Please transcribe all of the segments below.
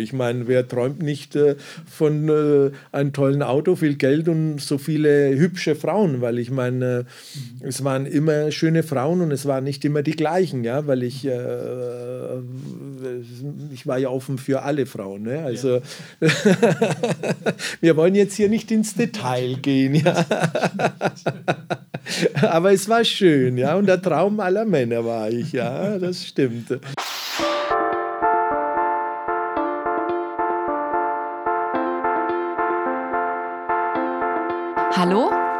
Ich meine, wer träumt nicht äh, von äh, einem tollen Auto, viel Geld und so viele hübsche Frauen? Weil ich meine, äh, es waren immer schöne Frauen und es waren nicht immer die gleichen, ja, weil ich, ich war ja offen für alle Frauen. Ne? Also, ja. wir wollen jetzt hier nicht ins Detail gehen, ja. Aber es war schön, ja, und der Traum aller Männer war ich, ja, das stimmt.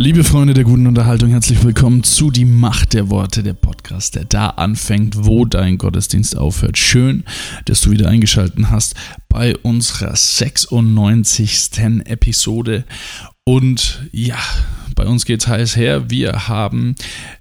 Liebe Freunde der guten Unterhaltung, herzlich willkommen zu Die Macht der Worte, der Podcast, der da anfängt, wo dein Gottesdienst aufhört. Schön, dass du wieder eingeschaltet hast bei unserer 96. Episode. Und ja, bei uns geht's heiß her. Wir haben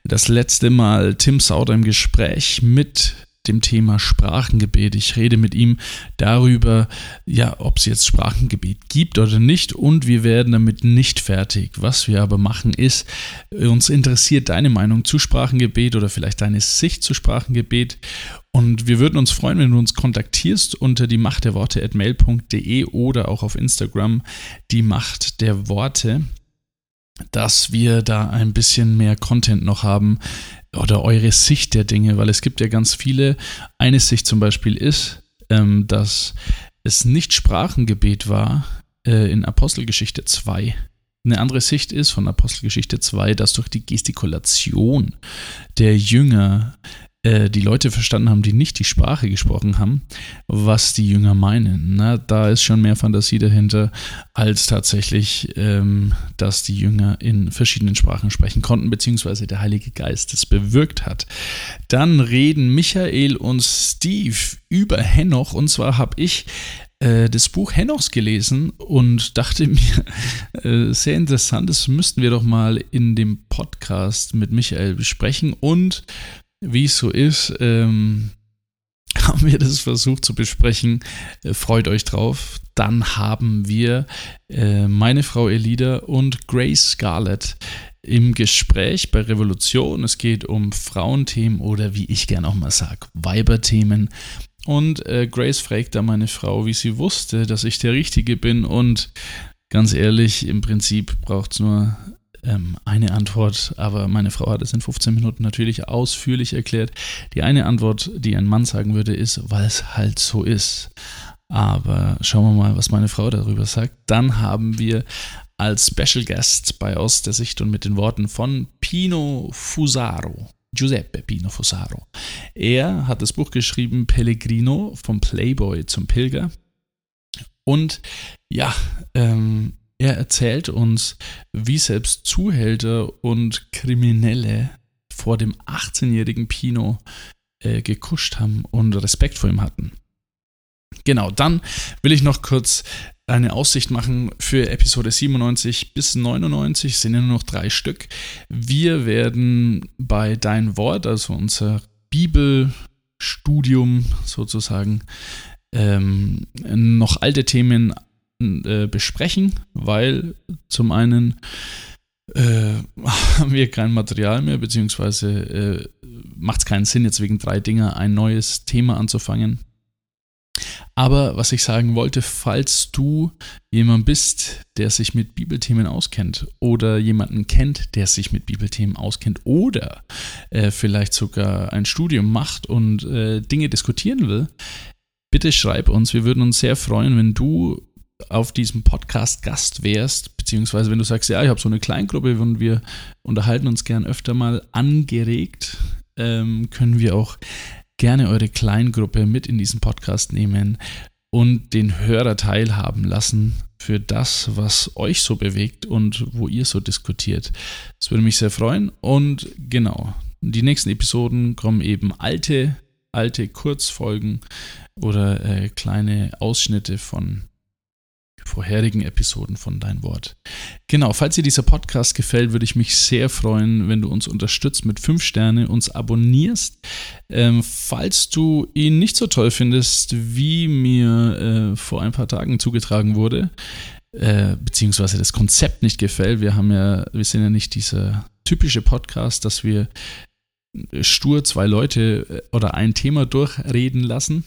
das letzte Mal Tim Sauder im Gespräch mit dem Thema Sprachengebet. Ich rede mit ihm darüber, ja, ob es jetzt Sprachengebet gibt oder nicht und wir werden damit nicht fertig. Was wir aber machen ist, uns interessiert deine Meinung zu Sprachengebet oder vielleicht deine Sicht zu Sprachengebet und wir würden uns freuen, wenn du uns kontaktierst unter die Macht der Worte at mail.de oder auch auf Instagram die Macht der Worte dass wir da ein bisschen mehr Content noch haben, oder eure Sicht der Dinge, weil es gibt ja ganz viele. Eine Sicht zum Beispiel ist, ähm, dass es nicht Sprachengebet war äh, in Apostelgeschichte 2. Eine andere Sicht ist von Apostelgeschichte 2, dass durch die Gestikulation der Jünger äh, die Leute verstanden haben, die nicht die Sprache gesprochen haben, was die Jünger meinen. Na, da ist schon mehr Fantasie dahinter, als tatsächlich, ähm, dass die Jünger in verschiedenen Sprachen sprechen konnten, beziehungsweise der Heilige Geist es bewirkt hat. Dann reden Michael und Steve über Henoch, und zwar habe ich äh, das Buch Henochs gelesen und dachte mir, äh, sehr interessant, das müssten wir doch mal in dem Podcast mit Michael besprechen und wie es so ist, ähm, haben wir das versucht zu besprechen. Äh, freut euch drauf. Dann haben wir äh, meine Frau Elida und Grace Scarlett im Gespräch bei Revolution. Es geht um Frauenthemen oder wie ich gerne auch mal sage, Weiberthemen. Und äh, Grace fragt da meine Frau, wie sie wusste, dass ich der Richtige bin. Und ganz ehrlich, im Prinzip braucht es nur ähm, eine Antwort, aber meine Frau hat es in 15 Minuten natürlich ausführlich erklärt. Die eine Antwort, die ein Mann sagen würde, ist, weil es halt so ist. Aber schauen wir mal, was meine Frau darüber sagt. Dann haben wir als Special Guest bei Aus der Sicht und mit den Worten von Pino Fusaro. Giuseppe Pino Fusaro. Er hat das Buch geschrieben Pellegrino vom Playboy zum Pilger. Und ja, ähm, er erzählt uns, wie selbst Zuhälter und Kriminelle vor dem 18-jährigen Pino äh, gekuscht haben und Respekt vor ihm hatten. Genau, dann will ich noch kurz eine Aussicht machen für Episode 97 bis 99, sind ja nur noch drei Stück. Wir werden bei Dein Wort, also unser Bibelstudium sozusagen, ähm, noch alte Themen äh, besprechen, weil zum einen äh, haben wir kein Material mehr, beziehungsweise äh, macht es keinen Sinn, jetzt wegen drei Dinger ein neues Thema anzufangen. Aber was ich sagen wollte, falls du jemand bist, der sich mit Bibelthemen auskennt oder jemanden kennt, der sich mit Bibelthemen auskennt oder äh, vielleicht sogar ein Studium macht und äh, Dinge diskutieren will, bitte schreib uns. Wir würden uns sehr freuen, wenn du auf diesem Podcast Gast wärst, beziehungsweise wenn du sagst, ja, ich habe so eine Kleingruppe und wir unterhalten uns gern öfter mal angeregt, ähm, können wir auch gerne eure Kleingruppe mit in diesen Podcast nehmen und den Hörer teilhaben lassen für das, was euch so bewegt und wo ihr so diskutiert. Das würde mich sehr freuen. Und genau, die nächsten Episoden kommen eben alte, alte Kurzfolgen oder äh, kleine Ausschnitte von vorherigen Episoden von Dein Wort. Genau, falls dir dieser Podcast gefällt, würde ich mich sehr freuen, wenn du uns unterstützt mit fünf Sterne, uns abonnierst. Ähm, falls du ihn nicht so toll findest, wie mir äh, vor ein paar Tagen zugetragen wurde, äh, beziehungsweise das Konzept nicht gefällt, wir haben ja, wir sind ja nicht dieser typische Podcast, dass wir stur zwei Leute äh, oder ein Thema durchreden lassen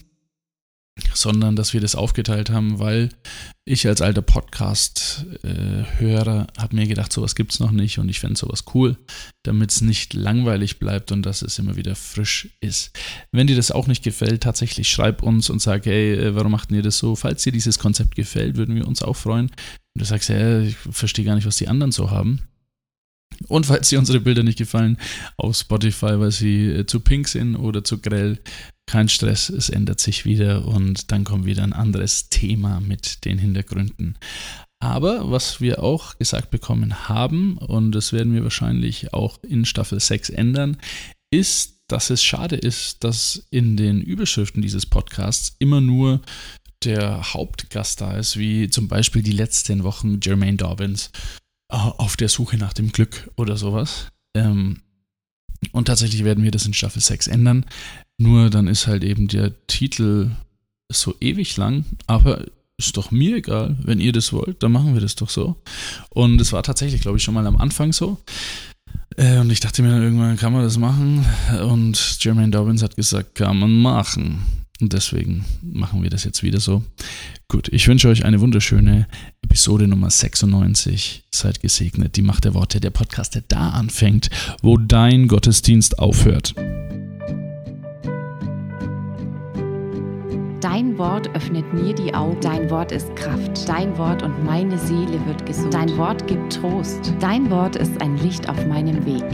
sondern dass wir das aufgeteilt haben, weil ich als alter Podcast-Hörer habe mir gedacht, sowas gibt es noch nicht und ich fände sowas cool, damit es nicht langweilig bleibt und dass es immer wieder frisch ist. Wenn dir das auch nicht gefällt, tatsächlich schreib uns und sag, hey, äh, warum macht ihr das so? Falls dir dieses Konzept gefällt, würden wir uns auch freuen. Und du sagst, ja, ich verstehe gar nicht, was die anderen so haben. Und falls dir unsere Bilder nicht gefallen, auf Spotify, weil sie äh, zu pink sind oder zu grell, kein Stress, es ändert sich wieder und dann kommt wieder ein anderes Thema mit den Hintergründen. Aber was wir auch gesagt bekommen haben, und das werden wir wahrscheinlich auch in Staffel 6 ändern, ist, dass es schade ist, dass in den Überschriften dieses Podcasts immer nur der Hauptgast da ist, wie zum Beispiel die letzten Wochen Jermaine Dobbins äh, auf der Suche nach dem Glück oder sowas. Ähm, und tatsächlich werden wir das in Staffel 6 ändern. Nur dann ist halt eben der Titel so ewig lang, aber ist doch mir egal, wenn ihr das wollt, dann machen wir das doch so. Und es war tatsächlich, glaube ich, schon mal am Anfang so. Äh, und ich dachte mir dann irgendwann, kann man das machen? Und Jermaine Dobbins hat gesagt, kann man machen. Und deswegen machen wir das jetzt wieder so. Gut, ich wünsche euch eine wunderschöne Episode Nummer 96. Seid gesegnet. Die Macht der Worte, der Podcast, der da anfängt, wo dein Gottesdienst aufhört. Dein Wort öffnet mir die Augen. Dein Wort ist Kraft. Dein Wort und meine Seele wird gesund. Dein Wort gibt Trost. Dein Wort ist ein Licht auf meinem Weg.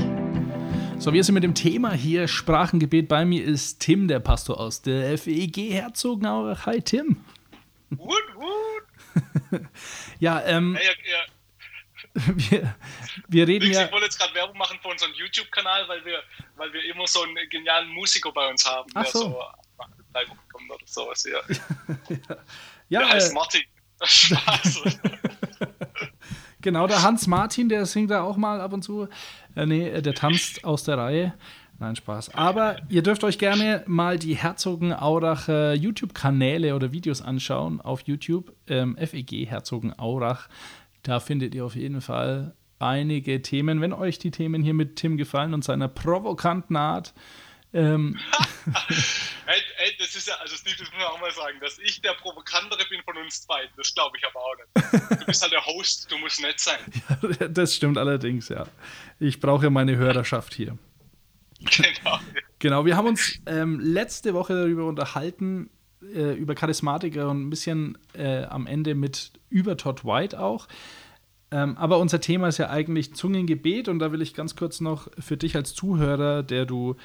So, wir sind mit dem Thema hier Sprachengebet. Bei mir ist Tim, der Pastor aus der FEG Herzogenaurach. Hi, Tim. Wood, wood. ja, ähm. Ja, ja, Wir, wir reden Nix, ja. Ich wollte jetzt gerade Werbung machen für unseren YouTube-Kanal, weil wir, weil wir immer so einen genialen Musiker bei uns haben, Ach so. der so nach kommt oder sowas. Ja, ja, ja der heißt äh, Martin. Spaß. genau, der Hans Martin, der singt da auch mal ab und zu. Äh, nee, der tanzt aus der Reihe. Nein, Spaß. Aber ihr dürft euch gerne mal die Herzogenauracher YouTube-Kanäle oder Videos anschauen auf YouTube. Ähm, FEG Herzogenaurach. Da findet ihr auf jeden Fall einige Themen. Wenn euch die Themen hier mit Tim gefallen und seiner provokanten Art, ähm, hey, hey, das ist ja, also Steve, das muss man auch mal sagen, dass ich der Provokantere bin von uns beiden, das glaube ich aber auch nicht. Du bist halt der Host, du musst nett sein. ja, das stimmt allerdings, ja. Ich brauche meine Hörerschaft hier. Genau. Genau, wir haben uns ähm, letzte Woche darüber unterhalten, äh, über Charismatiker und ein bisschen äh, am Ende mit über Todd White auch. Ähm, aber unser Thema ist ja eigentlich Zungengebet und da will ich ganz kurz noch für dich als Zuhörer, der du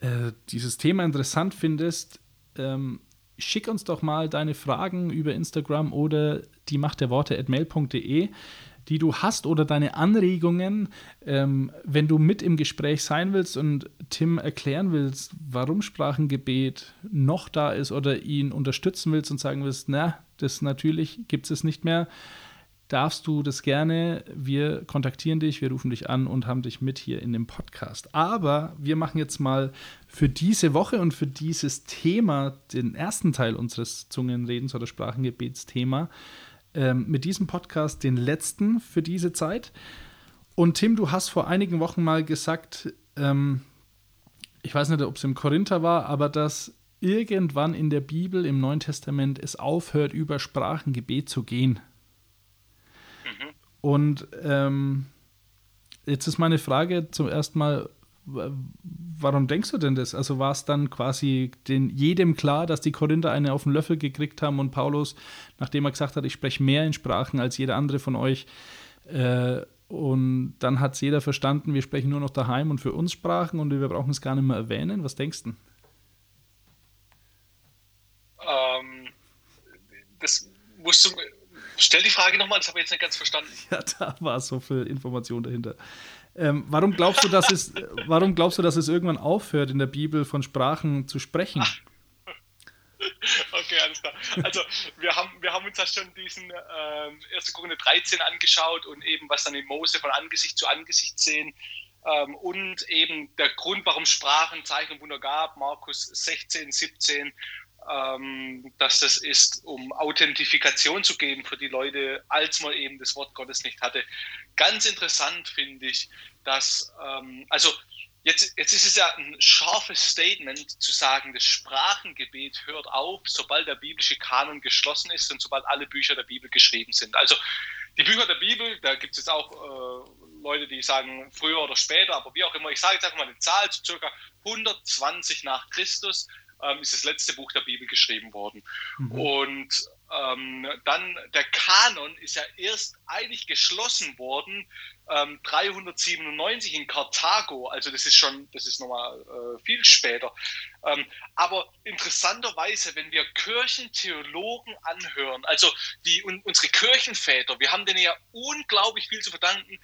äh, dieses Thema interessant findest, ähm, schick uns doch mal deine Fragen über Instagram oder die Macht der Worte at mail.de, die du hast oder deine Anregungen, ähm, wenn du mit im Gespräch sein willst und Tim erklären willst, warum Sprachengebet noch da ist oder ihn unterstützen willst und sagen willst, na, das natürlich gibt es nicht mehr darfst du das gerne. Wir kontaktieren dich, wir rufen dich an und haben dich mit hier in dem Podcast. Aber wir machen jetzt mal für diese Woche und für dieses Thema, den ersten Teil unseres Zungenredens oder Sprachengebetsthema, ähm, mit diesem Podcast den letzten für diese Zeit. Und Tim, du hast vor einigen Wochen mal gesagt, ähm, ich weiß nicht, ob es im Korinther war, aber dass irgendwann in der Bibel, im Neuen Testament, es aufhört, über Sprachengebet zu gehen. Und ähm, jetzt ist meine Frage zum ersten Mal, warum denkst du denn das? Also war es dann quasi den, jedem klar, dass die Korinther eine auf den Löffel gekriegt haben und Paulus, nachdem er gesagt hat, ich spreche mehr in Sprachen als jeder andere von euch, äh, und dann hat es jeder verstanden, wir sprechen nur noch daheim und für uns Sprachen und wir brauchen es gar nicht mehr erwähnen. Was denkst du? Ähm, das musst du Stell die Frage nochmal, das habe ich jetzt nicht ganz verstanden. Ja, da war so viel Information dahinter. Ähm, warum, glaubst du, dass es, warum glaubst du, dass es irgendwann aufhört, in der Bibel von Sprachen zu sprechen? Okay, alles da. Also wir haben, wir haben uns da schon diesen ähm, 1. Korinther 13 angeschaut und eben was dann in Mose von Angesicht zu Angesicht sehen. Ähm, und eben der Grund, warum Sprachen, Zeichen und Wunder gab, Markus 16, 17, ähm, dass das ist, um Authentifikation zu geben für die Leute, als man eben das Wort Gottes nicht hatte. Ganz interessant finde ich, dass, ähm, also Jetzt, jetzt ist es ja ein scharfes Statement zu sagen, das Sprachengebet hört auf, sobald der biblische Kanon geschlossen ist und sobald alle Bücher der Bibel geschrieben sind. Also die Bücher der Bibel, da gibt es jetzt auch äh, Leute, die sagen früher oder später, aber wie auch immer, ich sage jetzt einfach mal eine Zahl, zu circa 120 nach Christus ähm, ist das letzte Buch der Bibel geschrieben worden. Mhm. Und ähm, dann der Kanon ist ja erst eigentlich geschlossen worden ähm, 397 in Karthago. Also das ist schon, das ist nochmal äh, viel später. Ähm, aber interessanterweise, wenn wir Kirchentheologen anhören, also die un, unsere Kirchenväter, wir haben denen ja unglaublich viel zu verdanken.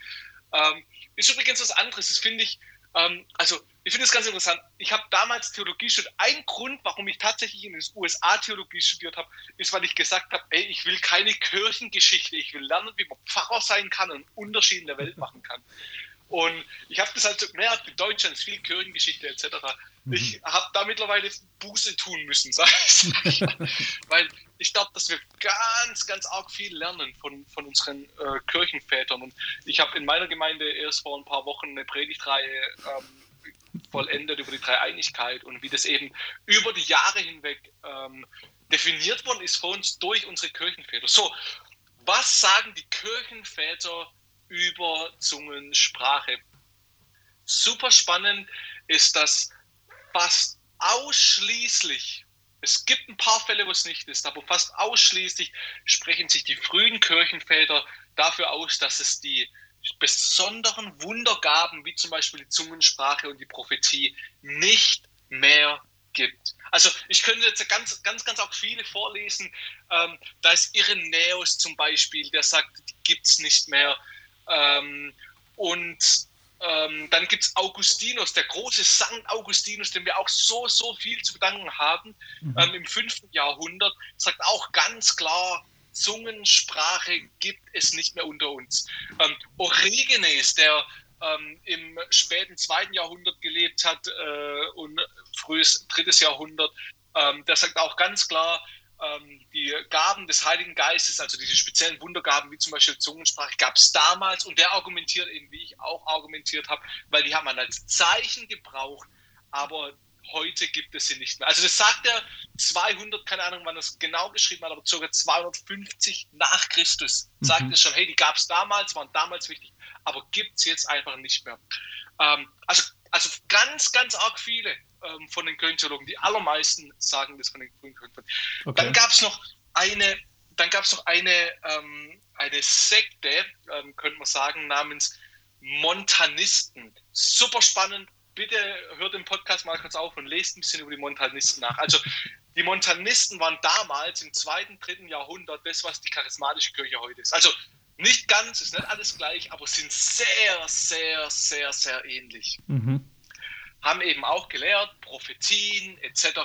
Ähm, ist übrigens was anderes. Das finde ich ähm, also, ich finde es ganz interessant. Ich habe damals Theologie studiert. Ein Grund, warum ich tatsächlich in den USA Theologie studiert habe, ist, weil ich gesagt habe, ey, ich will keine Kirchengeschichte. Ich will lernen, wie man Pfarrer sein kann und Unterschied in der Welt machen kann. Und ich habe das halt mehr als in Deutschland, viel Kirchengeschichte etc. Mhm. Ich habe da mittlerweile Buße tun müssen, sag ich. weil ich glaube, dass wir ganz, ganz arg viel lernen von, von unseren äh, Kirchenvätern. Und ich habe in meiner Gemeinde erst vor ein paar Wochen eine Predigtreihe ähm, vollendet über die Dreieinigkeit und wie das eben über die Jahre hinweg ähm, definiert worden ist für uns durch unsere Kirchenväter. So, was sagen die Kirchenväter über Zungensprache. Super spannend ist, dass fast ausschließlich, es gibt ein paar Fälle, wo es nicht ist, aber fast ausschließlich sprechen sich die frühen Kirchenväter dafür aus, dass es die besonderen Wundergaben, wie zum Beispiel die Zungensprache und die Prophetie, nicht mehr gibt. Also ich könnte jetzt ganz, ganz, ganz auch viele vorlesen. Ähm, da ist Irenäus zum Beispiel, der sagt, die gibt es nicht mehr. Ähm, und ähm, dann gibt es Augustinus, der große Sankt Augustinus, dem wir auch so, so viel zu bedanken haben, mhm. ähm, im 5. Jahrhundert, sagt auch ganz klar, Zungensprache gibt es nicht mehr unter uns. Ähm, Origenes, der ähm, im späten 2. Jahrhundert gelebt hat äh, und frühes 3. Jahrhundert, ähm, der sagt auch ganz klar, ähm, die Gaben des Heiligen Geistes, also diese speziellen Wundergaben, wie zum Beispiel Zungensprache, gab es damals und der argumentiert eben, wie ich auch argumentiert habe, weil die haben man als Zeichen gebraucht, aber heute gibt es sie nicht mehr. Also das sagt er 200, keine Ahnung, wann er es genau geschrieben hat, aber ca. 250 nach Christus sagt mhm. es schon, hey, die gab es damals, waren damals wichtig, aber gibt es jetzt einfach nicht mehr. Ähm, also, also ganz, ganz arg viele ähm, von den Kirchentheologen. Die allermeisten sagen das von den frühen Kirchenvätern. Okay. Dann gab es noch eine, dann gab es noch eine, ähm, eine Sekte, ähm, könnte man sagen, namens Montanisten. Super spannend. Bitte hört den Podcast mal kurz auf und lest ein bisschen über die Montanisten nach. Also die Montanisten waren damals im zweiten, dritten Jahrhundert das, was die charismatische Kirche heute ist. Also nicht ganz, ist nicht alles gleich, aber sind sehr, sehr, sehr, sehr ähnlich. Mhm haben eben auch gelehrt, Prophetien etc.,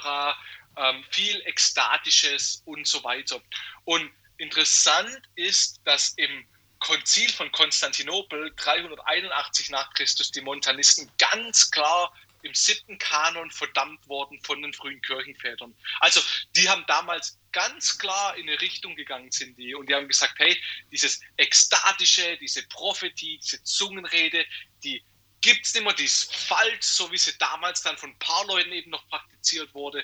ähm, viel Ekstatisches und so weiter. Und interessant ist, dass im Konzil von Konstantinopel 381 nach Christus die Montanisten ganz klar im siebten Kanon verdammt worden von den frühen Kirchenvätern. Also die haben damals ganz klar in eine Richtung gegangen sind die und die haben gesagt, hey, dieses ekstatische, diese Prophetie, diese Zungenrede, die gibt es nicht mehr, die ist falsch, so wie sie damals dann von ein paar Leuten eben noch praktiziert wurde.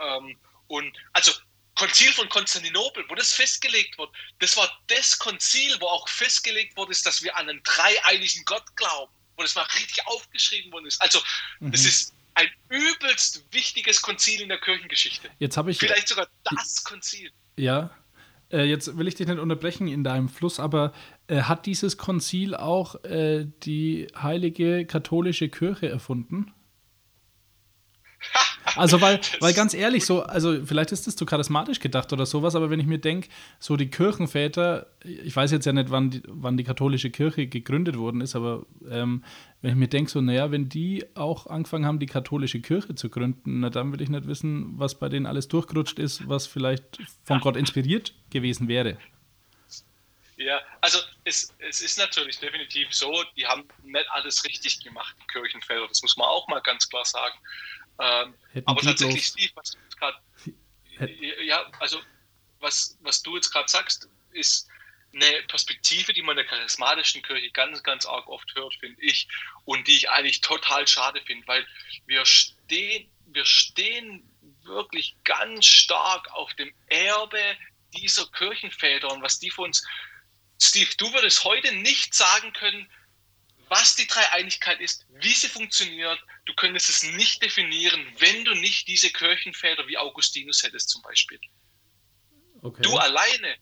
Ähm, und also Konzil von Konstantinopel, wo das festgelegt wird, das war das Konzil, wo auch festgelegt wurde, dass wir an einen dreieinigen Gott glauben, wo das mal richtig aufgeschrieben worden ist. Also mhm. das ist ein übelst wichtiges Konzil in der Kirchengeschichte. Jetzt habe ich vielleicht sogar das Konzil. Ja, äh, jetzt will ich dich nicht unterbrechen in deinem Fluss, aber äh, hat dieses Konzil auch äh, die heilige katholische Kirche erfunden? Also, weil, weil ganz ehrlich, so, also vielleicht ist das zu charismatisch gedacht oder sowas, aber wenn ich mir denke, so die Kirchenväter, ich weiß jetzt ja nicht, wann die, wann die katholische Kirche gegründet worden ist, aber ähm, wenn ich mir denke, so, naja, wenn die auch angefangen haben, die katholische Kirche zu gründen, na dann will ich nicht wissen, was bei denen alles durchgerutscht ist, was vielleicht von Gott inspiriert gewesen wäre. Ja, also es, es ist natürlich definitiv so, die haben nicht alles richtig gemacht, die Kirchenfelder, das muss man auch mal ganz klar sagen. Ähm, aber tatsächlich, Steve, was du jetzt gerade, ja, also was, was du jetzt gerade sagst, ist eine Perspektive, die man in der charismatischen Kirche ganz, ganz arg oft hört, finde ich, und die ich eigentlich total schade finde, weil wir stehen, wir stehen wirklich ganz stark auf dem Erbe dieser Kirchenväter und was die für uns Steve, du würdest heute nicht sagen können, was die Dreieinigkeit ist, wie sie funktioniert. Du könntest es nicht definieren, wenn du nicht diese Kirchenväter wie Augustinus hättest zum Beispiel. Okay. Du alleine,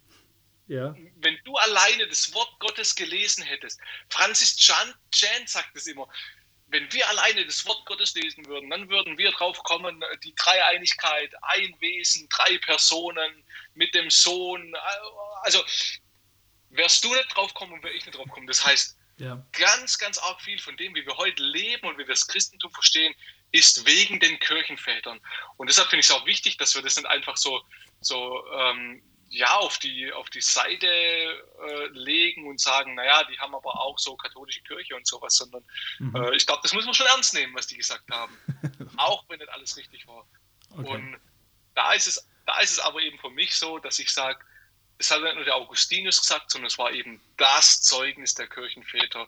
ja. wenn du alleine das Wort Gottes gelesen hättest, Francis Chan, Chan sagt es immer, wenn wir alleine das Wort Gottes lesen würden, dann würden wir drauf kommen, die Dreieinigkeit, ein Wesen, drei Personen mit dem Sohn. Also wärst du nicht drauf kommen und wäre ich nicht drauf kommen. Das heißt, ja. ganz, ganz arg viel von dem, wie wir heute leben und wie wir das Christentum verstehen, ist wegen den Kirchenvätern. Und deshalb finde ich es auch wichtig, dass wir das nicht einfach so, so ähm, ja, auf die, auf die Seite äh, legen und sagen, naja, die haben aber auch so katholische Kirche und sowas, sondern mhm. äh, ich glaube, das muss man schon ernst nehmen, was die gesagt haben. auch wenn nicht alles richtig war. Okay. Und da ist es, da ist es aber eben für mich so, dass ich sage, es hat nicht nur der Augustinus gesagt, sondern es war eben das Zeugnis der Kirchenväter,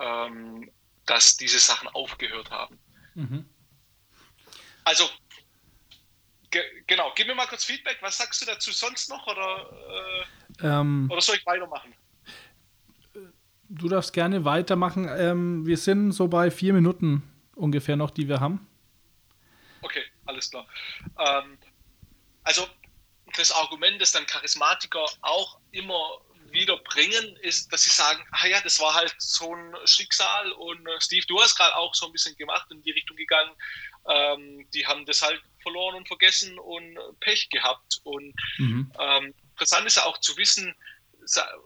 ähm, dass diese Sachen aufgehört haben. Mhm. Also, ge genau, gib mir mal kurz Feedback. Was sagst du dazu sonst noch oder, äh, ähm, oder soll ich weitermachen? Du darfst gerne weitermachen. Ähm, wir sind so bei vier Minuten ungefähr noch, die wir haben. Okay, alles klar. Ähm, also das Argument, das dann Charismatiker auch immer wieder bringen, ist, dass sie sagen, ah ja, das war halt so ein Schicksal und äh, Steve, du hast gerade auch so ein bisschen gemacht in die Richtung gegangen. Ähm, die haben das halt verloren und vergessen und Pech gehabt. Und mhm. ähm, interessant ist ja auch zu wissen,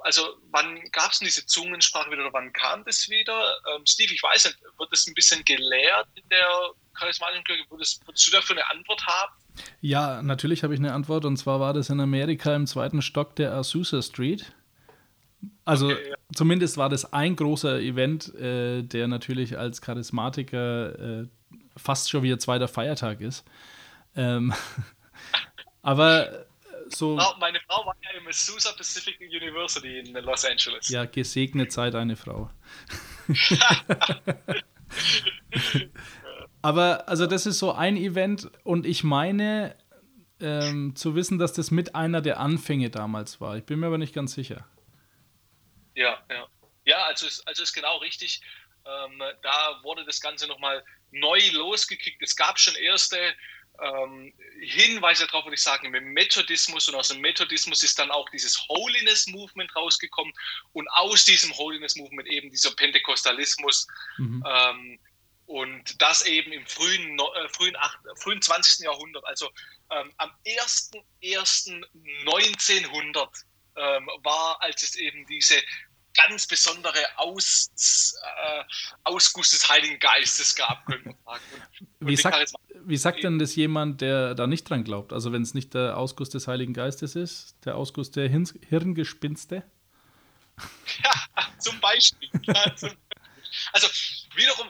also wann gab es denn diese Zungensprache wieder oder wann kam das wieder? Ähm, Steve, ich weiß nicht, wird das ein bisschen gelehrt in der charismatischen Kirche? Würdest, würdest du dafür eine Antwort haben? Ja, natürlich habe ich eine Antwort und zwar war das in Amerika im zweiten Stock der Azusa Street. Also okay, ja. zumindest war das ein großer Event, äh, der natürlich als Charismatiker äh, fast schon wie ein zweiter Feiertag ist. Ähm, aber so. Meine Frau war ja im Azusa Pacific University in Los Angeles. Ja, gesegnet sei deine Frau. Aber also das ist so ein Event und ich meine ähm, zu wissen, dass das mit einer der Anfänge damals war. Ich bin mir aber nicht ganz sicher. Ja, ja. Ja, also ist, also ist genau richtig. Ähm, da wurde das Ganze nochmal neu losgekickt. Es gab schon erste ähm, Hinweise darauf, würde ich sagen, im Methodismus und aus dem Methodismus ist dann auch dieses Holiness Movement rausgekommen und aus diesem Holiness Movement eben dieser Pentekostalismus. Mhm. Ähm, und das eben im frühen, äh, frühen, acht, frühen 20. Jahrhundert, also ähm, am 1.1.1900 ähm, war, als es eben diese ganz besondere Aus, äh, Ausguss des Heiligen Geistes gab, könnte man sagen. Und, wie, sagt, wie sagt denn das jemand, der da nicht dran glaubt? Also wenn es nicht der Ausguss des Heiligen Geistes ist, der Ausguss der Hirn Hirngespinste? Ja, zum Beispiel. Also wiederum,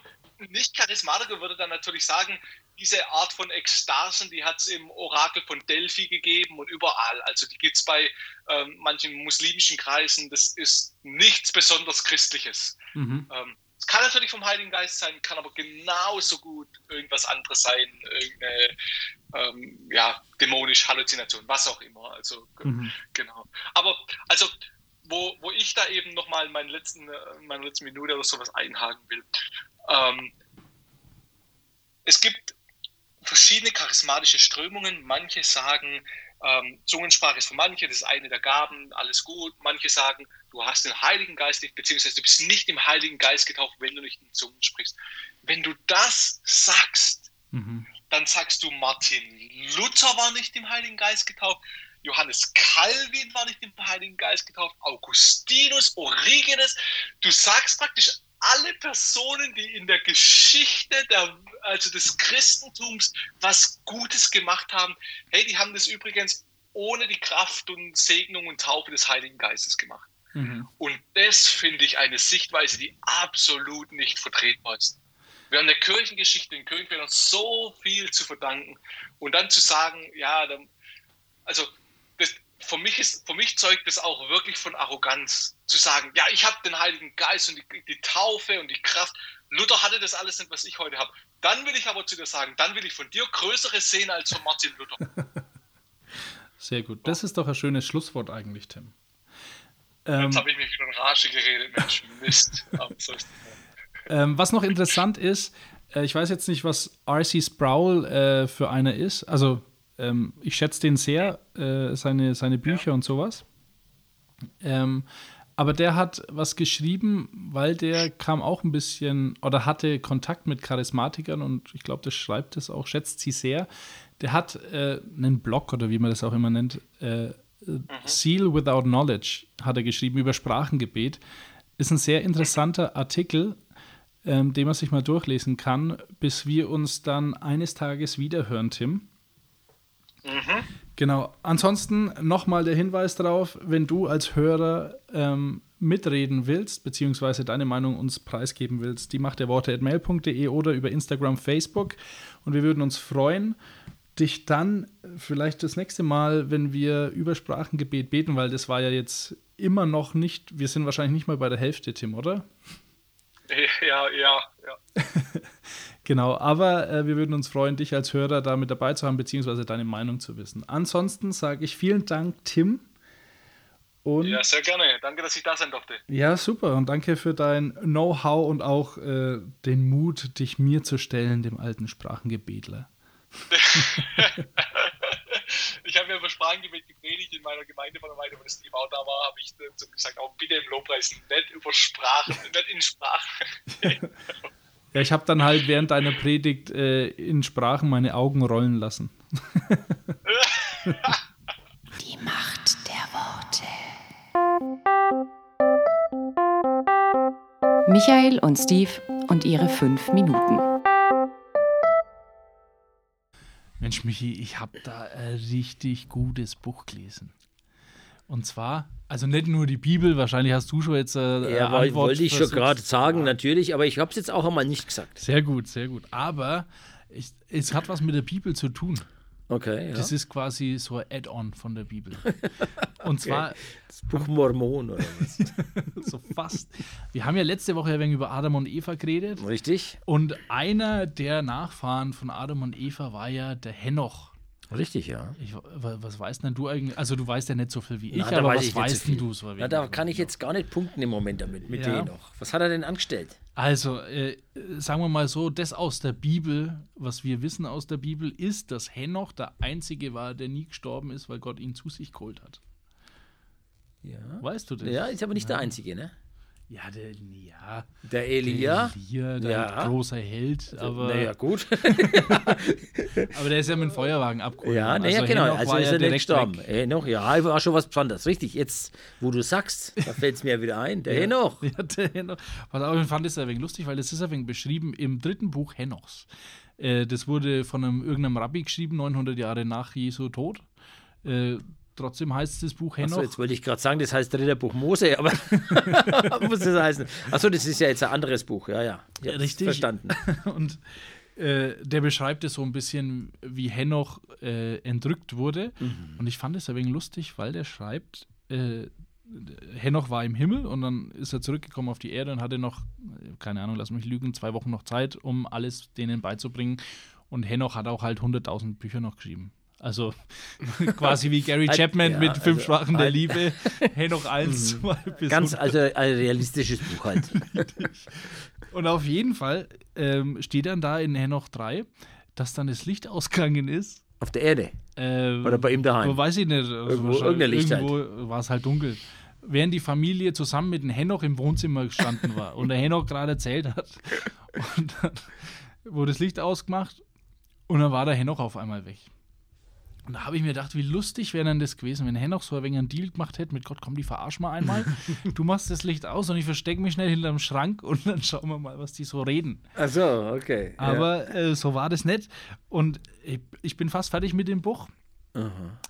nicht-Charismatiker würde dann natürlich sagen, diese Art von Ekstasen, die hat es im Orakel von Delphi gegeben und überall. Also die gibt es bei ähm, manchen muslimischen Kreisen. Das ist nichts besonders Christliches. Mhm. Ähm, es kann natürlich vom Heiligen Geist sein, kann aber genauso gut irgendwas anderes sein, irgendeine ähm, ja, dämonische Halluzination, was auch immer. Also mhm. genau. Aber also wo, wo ich da eben nochmal in meinen letzten, meine letzten Minute oder sowas einhaken will. Ähm, es gibt verschiedene charismatische Strömungen. Manche sagen, ähm, Zungensprache ist für manche das eine der Gaben, alles gut. Manche sagen, du hast den Heiligen Geist nicht, beziehungsweise du bist nicht im Heiligen Geist getauft, wenn du nicht in Zungen sprichst. Wenn du das sagst, mhm. dann sagst du, Martin Luther war nicht im Heiligen Geist getauft, Johannes Calvin war nicht im Heiligen Geist getauft, Augustinus, Origenes. Du sagst praktisch alle Personen, die in der Geschichte der, also des Christentums was Gutes gemacht haben, hey, die haben das übrigens ohne die Kraft und Segnung und Taufe des Heiligen Geistes gemacht. Mhm. Und das finde ich eine Sichtweise, die absolut nicht vertretbar ist. Wir haben der Kirchengeschichte, den Kirchenvätern so viel zu verdanken. Und dann zu sagen, ja, dann, also für, mich ist, für mich zeugt das auch wirklich von Arroganz, zu sagen, ja, ich habe den Heiligen Geist und die, die Taufe und die Kraft. Luther hatte das alles nicht, was ich heute habe. Dann will ich aber zu dir sagen, dann will ich von dir größere sehen als von Martin Luther. Sehr gut. Das ist doch ein schönes Schlusswort eigentlich, Tim. Ähm, Jetzt habe ich mich wieder in Rage geredet, Mensch, Mist. ähm, was noch interessant ist, äh, ich weiß jetzt nicht, was R.C. Sproul äh, für einer ist. Also, ähm, ich schätze den sehr, äh, seine, seine Bücher ja. und sowas. Ähm, aber der hat was geschrieben, weil der kam auch ein bisschen oder hatte Kontakt mit Charismatikern und ich glaube, das schreibt es auch, schätzt sie sehr. Der hat äh, einen Blog oder wie man das auch immer nennt, äh, mhm. Seal Without Knowledge, hat er geschrieben über Sprachengebet. Ist ein sehr interessanter Artikel, ähm, den man sich mal durchlesen kann, bis wir uns dann eines Tages wiederhören, Tim. Mhm. Genau. Ansonsten nochmal der Hinweis darauf, wenn du als Hörer ähm, mitreden willst, beziehungsweise deine Meinung uns preisgeben willst, die macht der Worte at mail.de oder über Instagram, Facebook. Und wir würden uns freuen, dich dann vielleicht das nächste Mal, wenn wir über Sprachengebet beten, weil das war ja jetzt immer noch nicht, wir sind wahrscheinlich nicht mal bei der Hälfte, Tim, oder? Ja, ja, ja. genau, aber äh, wir würden uns freuen, dich als Hörer da mit dabei zu haben, beziehungsweise deine Meinung zu wissen. Ansonsten sage ich vielen Dank, Tim. Und ja, sehr gerne. Danke, dass ich da sein durfte. Ja, super. Und danke für dein Know-how und auch äh, den Mut, dich mir zu stellen, dem alten Sprachengebetler. ich habe ja über Sprachengebet gepredigt in meiner Gemeinde von der Weile, wo das Team auch da war, habe ich gesagt, auch bitte im Lobpreis, nicht über Sprachen, nicht in Sprachen. ja, ich habe dann halt während deiner Predigt äh, in Sprachen meine Augen rollen lassen. Die Macht der Worte. Michael und Steve und ihre fünf Minuten. Mensch, Michi, ich habe da ein richtig gutes Buch gelesen. Und zwar, also nicht nur die Bibel, wahrscheinlich hast du schon jetzt äh, Ja, Antwort wollte ich schon gerade sagen, natürlich, aber ich habe es jetzt auch einmal nicht gesagt. Sehr gut, sehr gut. Aber ich, es hat was mit der Bibel zu tun. Okay, ja. Das ist quasi so ein Add-on von der Bibel. Und zwar. Okay. Das Buch Mormon oder was? so fast. Wir haben ja letzte Woche ein wenig über Adam und Eva geredet. Richtig. Und einer der Nachfahren von Adam und Eva war ja der Henoch. Richtig, ja. Ich, was weißt denn du eigentlich? Also, du weißt ja nicht so viel wie ich, Na, aber was weißt denn du so? Na, da kann ich jetzt gar nicht punkten im Moment damit, mit ja. noch. Was hat er denn angestellt? Also, äh, sagen wir mal so: Das aus der Bibel, was wir wissen aus der Bibel, ist, dass Henoch der Einzige war, der nie gestorben ist, weil Gott ihn zu sich geholt hat. Ja. Weißt du das? Ja, ist aber nicht ja. der Einzige, ne? Ja, der, ja, der Elia. Der Elia, der ja. großer Held. Aber, naja, gut. aber der ist ja mit dem Feuerwagen abgeholt. Ja, naja, also genau. Also ist er nicht gestorben. Henoch, ja, war schon was Besonderes. Richtig, jetzt, wo du sagst, da fällt es mir wieder ein. Der ja. Henoch. Ja, der Henoch. Pass auf, ich fand das ein wenig lustig, weil das ist ein wenig beschrieben im dritten Buch Henochs. Äh, das wurde von einem, irgendeinem Rabbi geschrieben, 900 Jahre nach Jesu Tod. Äh, Trotzdem heißt das Buch Henoch. Achso, jetzt wollte ich gerade sagen, das heißt Ritterbuch Mose, aber muss das heißen? Achso, das ist ja jetzt ein anderes Buch, ja, ja. Richtig. Verstanden. Und äh, der beschreibt es so ein bisschen, wie Henoch äh, entrückt wurde. Mhm. Und ich fand es ein wenig lustig, weil der schreibt, äh, Henoch war im Himmel und dann ist er zurückgekommen auf die Erde und hatte noch, keine Ahnung, lass mich lügen, zwei Wochen noch Zeit, um alles denen beizubringen. Und Henoch hat auch halt 100.000 Bücher noch geschrieben. Also quasi wie Gary Chapman ja, mit also Fünf Schwachen der Liebe. Hey, noch eins, bis Ganz also ein realistisches Buch halt. Und auf jeden Fall ähm, steht dann da in Henoch 3, dass dann das Licht ausgegangen ist. Auf der Erde? Ähm, Oder bei ihm daheim? Weiß ich nicht. Also irgendwo irgendein Licht irgendwo halt. war es halt dunkel. Während die Familie zusammen mit dem Henoch im Wohnzimmer gestanden war und der Henoch gerade erzählt hat. Und dann wurde das Licht ausgemacht Und dann war der Henoch auf einmal weg. Und da habe ich mir gedacht, wie lustig wäre denn das gewesen, wenn Henoch so ein wenig einen Deal gemacht hätte mit Gott, komm, die verarsch mal einmal. du machst das Licht aus und ich verstecke mich schnell hinterm Schrank und dann schauen wir mal, was die so reden. Ach so, okay. Aber äh, so war das nicht. Und ich, ich bin fast fertig mit dem Buch.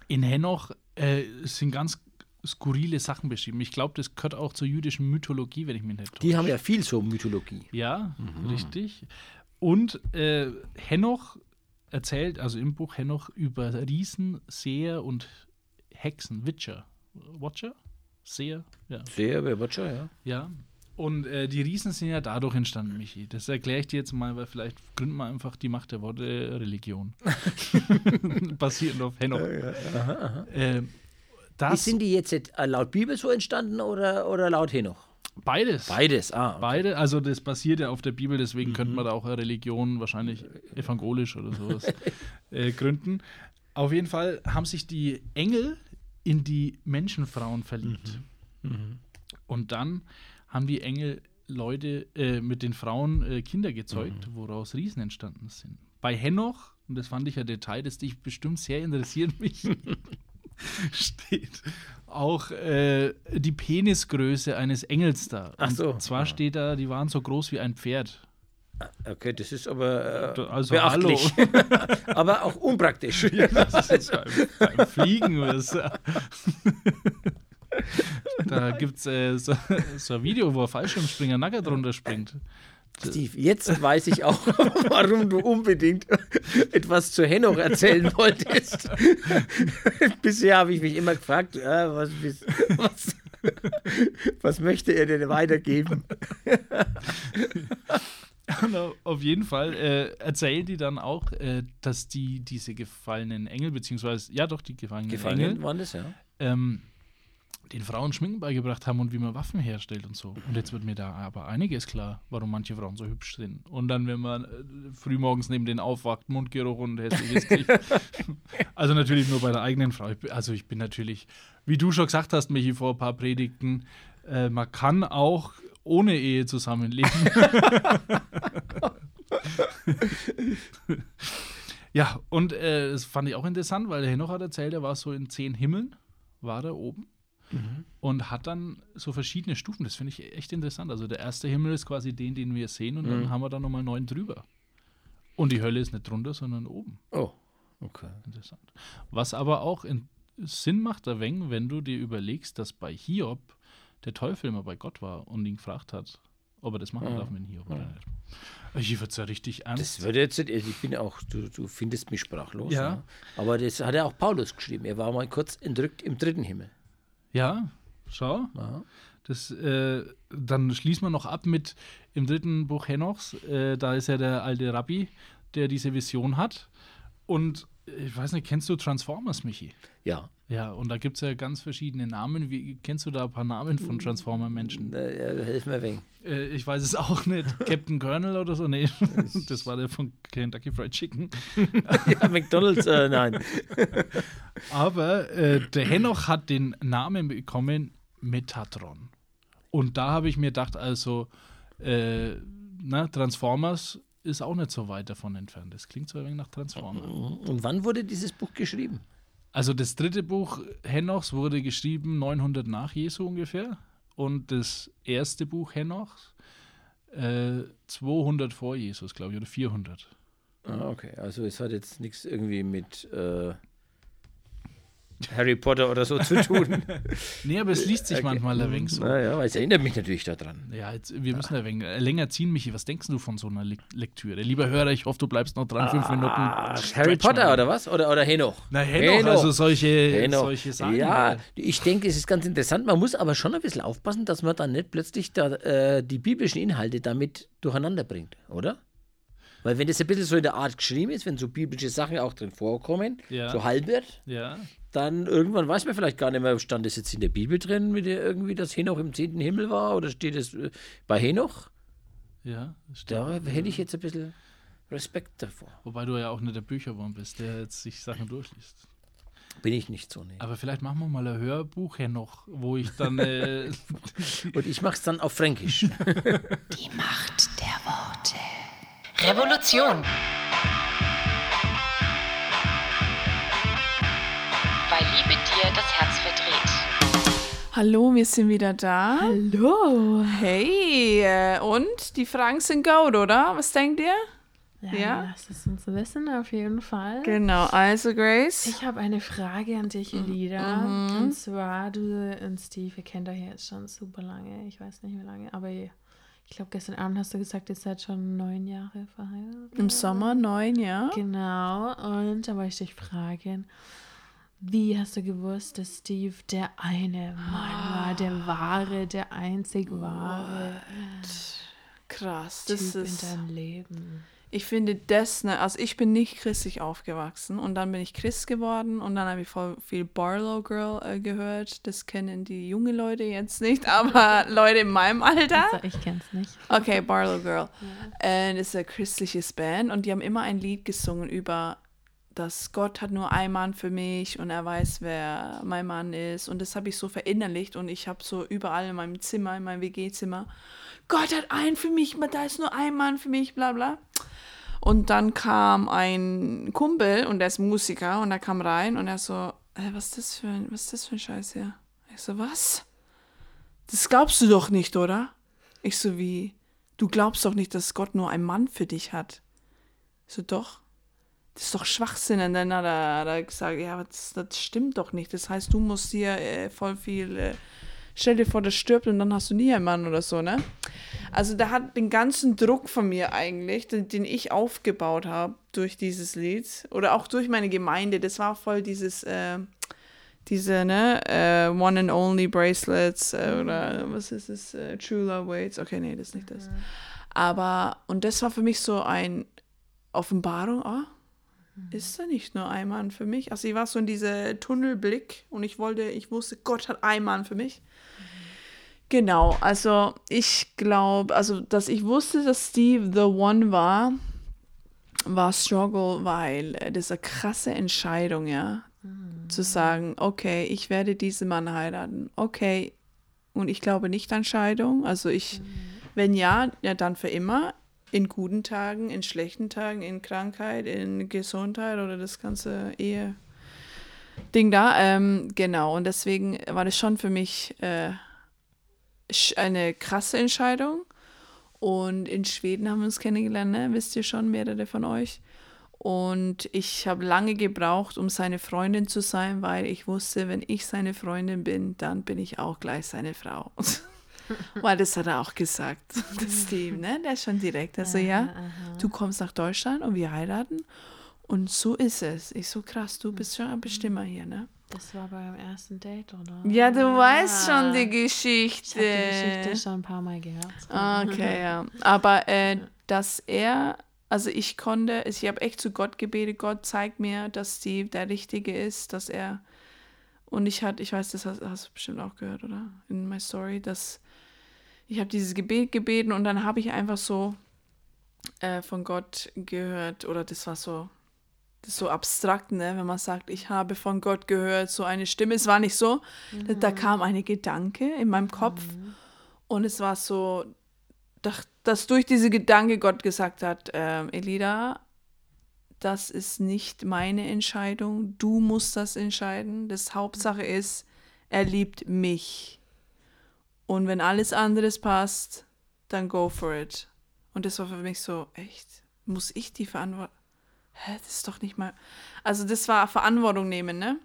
In Henoch äh, sind ganz skurrile Sachen beschrieben. Ich glaube, das gehört auch zur jüdischen Mythologie, wenn ich mich nicht täusche. Die haben ja viel so Mythologie. Ja, richtig. Und äh, Henoch erzählt, also im Buch Henoch, über Riesen, Seher und Hexen, Witcher. Watcher? Seher? Ja. Wer wird schon, ja. ja. Und äh, die Riesen sind ja dadurch entstanden, Michi. Das erkläre ich dir jetzt mal, weil vielleicht gründen wir einfach die Macht der Worte Religion. Basierend auf Henoch. Äh, Wie das, sind die jetzt äh, laut Bibel so entstanden oder, oder laut Henoch? Beides. Beides, ah. okay. Beide, also das basiert ja auf der Bibel, deswegen könnte man da auch eine Religion, wahrscheinlich evangelisch oder sowas, äh, gründen. Auf jeden Fall haben sich die Engel in die Menschenfrauen verliebt. Und dann haben die Engel Leute äh, mit den Frauen äh, Kinder gezeugt, woraus Riesen entstanden sind. Bei Henoch, und das fand ich ein Detail, das dich bestimmt sehr interessiert, mich, steht auch äh, die Penisgröße eines Engels da. Ach so. Und zwar steht da, die waren so groß wie ein Pferd. Okay, das ist aber äh, Also beachtlich. aber auch unpraktisch. Das ist beim, beim Fliegen. Da gibt es äh, so, so ein Video, wo ein Fallschirmspringer nackt drunter springt. Steve, jetzt weiß ich auch, warum du unbedingt etwas zu Henoch erzählen wolltest. Bisher habe ich mich immer gefragt, ja, was, was, was möchte er denn weitergeben? Auf jeden Fall äh, erzählen die dann auch, äh, dass die diese gefallenen Engel, beziehungsweise, ja doch, die gefallenen Gefallen Engel, waren das, ja? ähm, den Frauen Schminken beigebracht haben und wie man Waffen herstellt und so. Und jetzt wird mir da aber einiges klar, warum manche Frauen so hübsch sind. Und dann, wenn man äh, frühmorgens neben denen aufwacht, Mundgeruch und hässliches Gesicht. also natürlich nur bei der eigenen Frau. Ich bin- Also ich bin natürlich, wie du schon gesagt hast, Michi, vor ein paar Predigten, äh, man kann auch ohne Ehe zusammenleben. ja, und äh, das fand ich auch interessant, weil der Henoch hat erzählt, er war so in zehn Himmeln, war da oben. Und hat dann so verschiedene Stufen. Das finde ich echt interessant. Also der erste Himmel ist quasi den, den wir sehen, und dann haben wir da nochmal neun drüber. Und die Hölle ist nicht drunter, sondern oben. Oh, okay. Interessant. Was aber auch in Sinn macht, wenig, wenn du dir überlegst, dass bei Hiob der Teufel immer bei Gott war und ihn gefragt hat, ob er das machen darf mit Hiob oder nicht. Hier wird es ja richtig ernst. Das würde jetzt, nicht- ich bin auch, du, du findest mich sprachlos. Ja. ne? Aber das hat ja auch Paulus geschrieben. Er war mal kurz entrückt im dritten Himmel. Ja, schau. Das, äh, dann schließen wir noch ab mit im dritten Buch Henochs. Äh, da ist ja der alte Rabbi, der diese Vision hat. Und äh, ich weiß nicht, kennst du Transformers, Michi? Ja. Ja, und da gibt es ja ganz verschiedene Namen. Wie, kennst du da ein paar Namen von Transformer-Menschen? Äh, helf mir wegen. Äh, ich weiß es auch nicht. Captain Colonel oder so? Nee, das war der von Kentucky Fried Chicken. ja, McDonalds, äh, nein. Aber äh, der Henoch hat den Namen bekommen Metatron. Und da habe ich mir gedacht, also, äh, na, Transformers ist auch nicht so weit davon entfernt. Das klingt so ein wenig nach Transformers. Und wann wurde dieses Buch geschrieben? Also das dritte Buch Henochs wurde geschrieben 900 nach Jesu ungefähr. Und das erste Buch Henochs äh, 200 vor Jesus, glaube ich, oder 400. Ah, okay. Also es hat jetzt nichts irgendwie mit äh, Harry Potter oder so zu tun. Nee, aber es liest sich Okay. manchmal ein wenig so. Naja, weil es erinnert mich natürlich daran. Ja, jetzt, wir müssen ein wenig äh, länger ziehen, Michi. Was denkst du von so einer Le Lektüre? Lieber Hörer, ich hoffe, du bleibst noch dran. Fünf Minuten. Harry Potter mal. oder was? Oder, oder Henoch? Na, Henoch, also solche, Henoch. solche Sachen. Ja, ich denke, es ist ganz interessant. Man muss aber schon ein bisschen aufpassen, dass man dann nicht plötzlich da, äh, die biblischen Inhalte damit durcheinander bringt, oder? Weil wenn das ein bisschen so in der Art geschrieben ist, wenn so biblische Sachen auch drin vorkommen, Ja. so halbert, Ja, dann irgendwann weiß man vielleicht gar nicht mehr, stand das jetzt in der Bibel drin, mit der irgendwie, dass Henoch im zehnten Himmel war oder steht es äh, bei Henoch? ja. das stimmt. Da hätte ich jetzt ein bisschen Respekt davor. Wobei du ja auch nicht der Bücherwurm bist, der jetzt sich Sachen durchliest. Bin ich nicht so, nee. Aber vielleicht machen wir mal ein Hörbuch Henoch, wo ich dann. Äh, Und ich mache es dann auf Fränkisch. Die Macht der Worte. Revolution. Weil Liebe dir das Herz verdreht. Hallo, wir sind wieder da. Hallo. Hey, äh, und die Fragen sind gut, oder? Was denkt ihr? Ja, Ja? lasst es uns wissen, auf jeden Fall. Genau, also Grace. Ich habe eine Frage an dich, Elida. Und zwar, du und Steve, ihr kennt euch jetzt schon super lange. Ich weiß nicht, wie lange, aber ich glaube, gestern Abend hast du gesagt, ihr seid schon neun Jahre verheiratet. Im Sommer neun, ja. Genau, und da wollte ich dich fragen, wie hast du gewusst, dass Steve der eine Mann war, der wahre, der einzig wahre Krass, Typ das in ist. deinem Leben? Ich finde das, ne, also ich bin nicht christlich aufgewachsen und dann bin ich Christ geworden und dann habe ich voll viel Barlow Girl äh, gehört. Das kennen die jungen Leute jetzt nicht, aber Leute in meinem Alter. Also, ich kenn's nicht. Okay, Barlow Girl. Äh, das ist ein christliches Band und die haben immer ein Lied gesungen über, dass Gott hat nur einen Mann für mich und er weiß, wer mein Mann ist. Und das habe ich so verinnerlicht und ich habe so überall in meinem Zimmer, in meinem WG-Zimmer, Gott hat einen für mich, da ist nur ein Mann für mich, bla bla. Und dann kam ein Kumpel und der ist Musiker und er kam rein und er so, hey, was ist das für ein, was ist das für ein Scheiß hier? Ich so, was? Das glaubst du doch nicht, oder? Ich so, wie? Du glaubst doch nicht, dass Gott nur einen Mann für dich hat. Ich so, doch. Das ist doch Schwachsinn. Und dann hat er, hat er gesagt, ja, das, das stimmt doch nicht. Das heißt, du musst hier äh, voll viel, äh, stell dir vor, das stirbt und dann hast du nie einen Mann oder so, ne? Also der hat den ganzen Druck von mir eigentlich, den, den ich aufgebaut habe durch dieses Lied oder auch durch meine Gemeinde. Das war voll dieses, äh, diese, ne, äh, One and Only Bracelets äh, oder was ist es, äh, True Love Waits. Okay, nee, das ist nicht das. Aber, und das war für mich so ein Offenbarung, ah, ist da nicht nur ein Mann für mich? Also ich war so in dieser Tunnelblick und ich wollte, ich wusste, Gott hat einen Mann für mich. Genau, also ich glaube, also dass ich wusste, dass Steve the One war, war Struggle, weil äh, das ist eine krasse Entscheidung, ja. Zu sagen, okay, ich werde diesen Mann heiraten. Okay, und ich glaube nicht an Scheidung. Also ich, wenn ja, ja dann für immer. In guten Tagen, in schlechten Tagen, in Krankheit, in Gesundheit oder das ganze Ehe. Ding da, ähm, genau. Und deswegen war das schon für mich äh, eine krasse Entscheidung. Und in Schweden haben wir uns kennengelernt, ne? wisst ihr schon, mehrere von euch. Und ich habe lange gebraucht, um seine Freundin zu sein, weil ich wusste, wenn ich seine Freundin bin, dann bin ich auch gleich seine Frau. weil das hat er auch gesagt, der Steve, ne? Der ist schon direkt. Also ja, du kommst nach Deutschland und wir heiraten. Und so ist es. Ich so krass, du bist schon ein Bestimmer hier, ne? Das war beim ersten Date, oder? Ja, du weißt schon die Geschichte. Ich habe die Geschichte schon ein paar Mal gehört. Okay, ja. Aber äh, dass er, also ich konnte, ich habe echt zu Gott gebetet, Gott zeigt mir, dass Steve der Richtige ist, dass er, und ich hatte, ich weiß, das hast, hast du bestimmt auch gehört, oder? In my story, dass ich habe dieses Gebet gebeten und dann habe ich einfach so äh, von Gott gehört, oder das war so, das ist so abstrakt, ne? wenn man sagt, ich habe von Gott gehört, so eine Stimme. Es war nicht so, da, da kam eine Gedanke in meinem Kopf und es war so, dass, dass durch diese Gedanke Gott gesagt hat, ähm, Elida, das ist nicht meine Entscheidung, du musst das entscheiden. Das Hauptsache ist, er liebt mich. Und wenn alles anderes passt, dann go for it. Und das war für mich so, echt, muss ich die Verantwortung? Hä, das ist doch nicht mal. Also, das war Verantwortung nehmen, ne?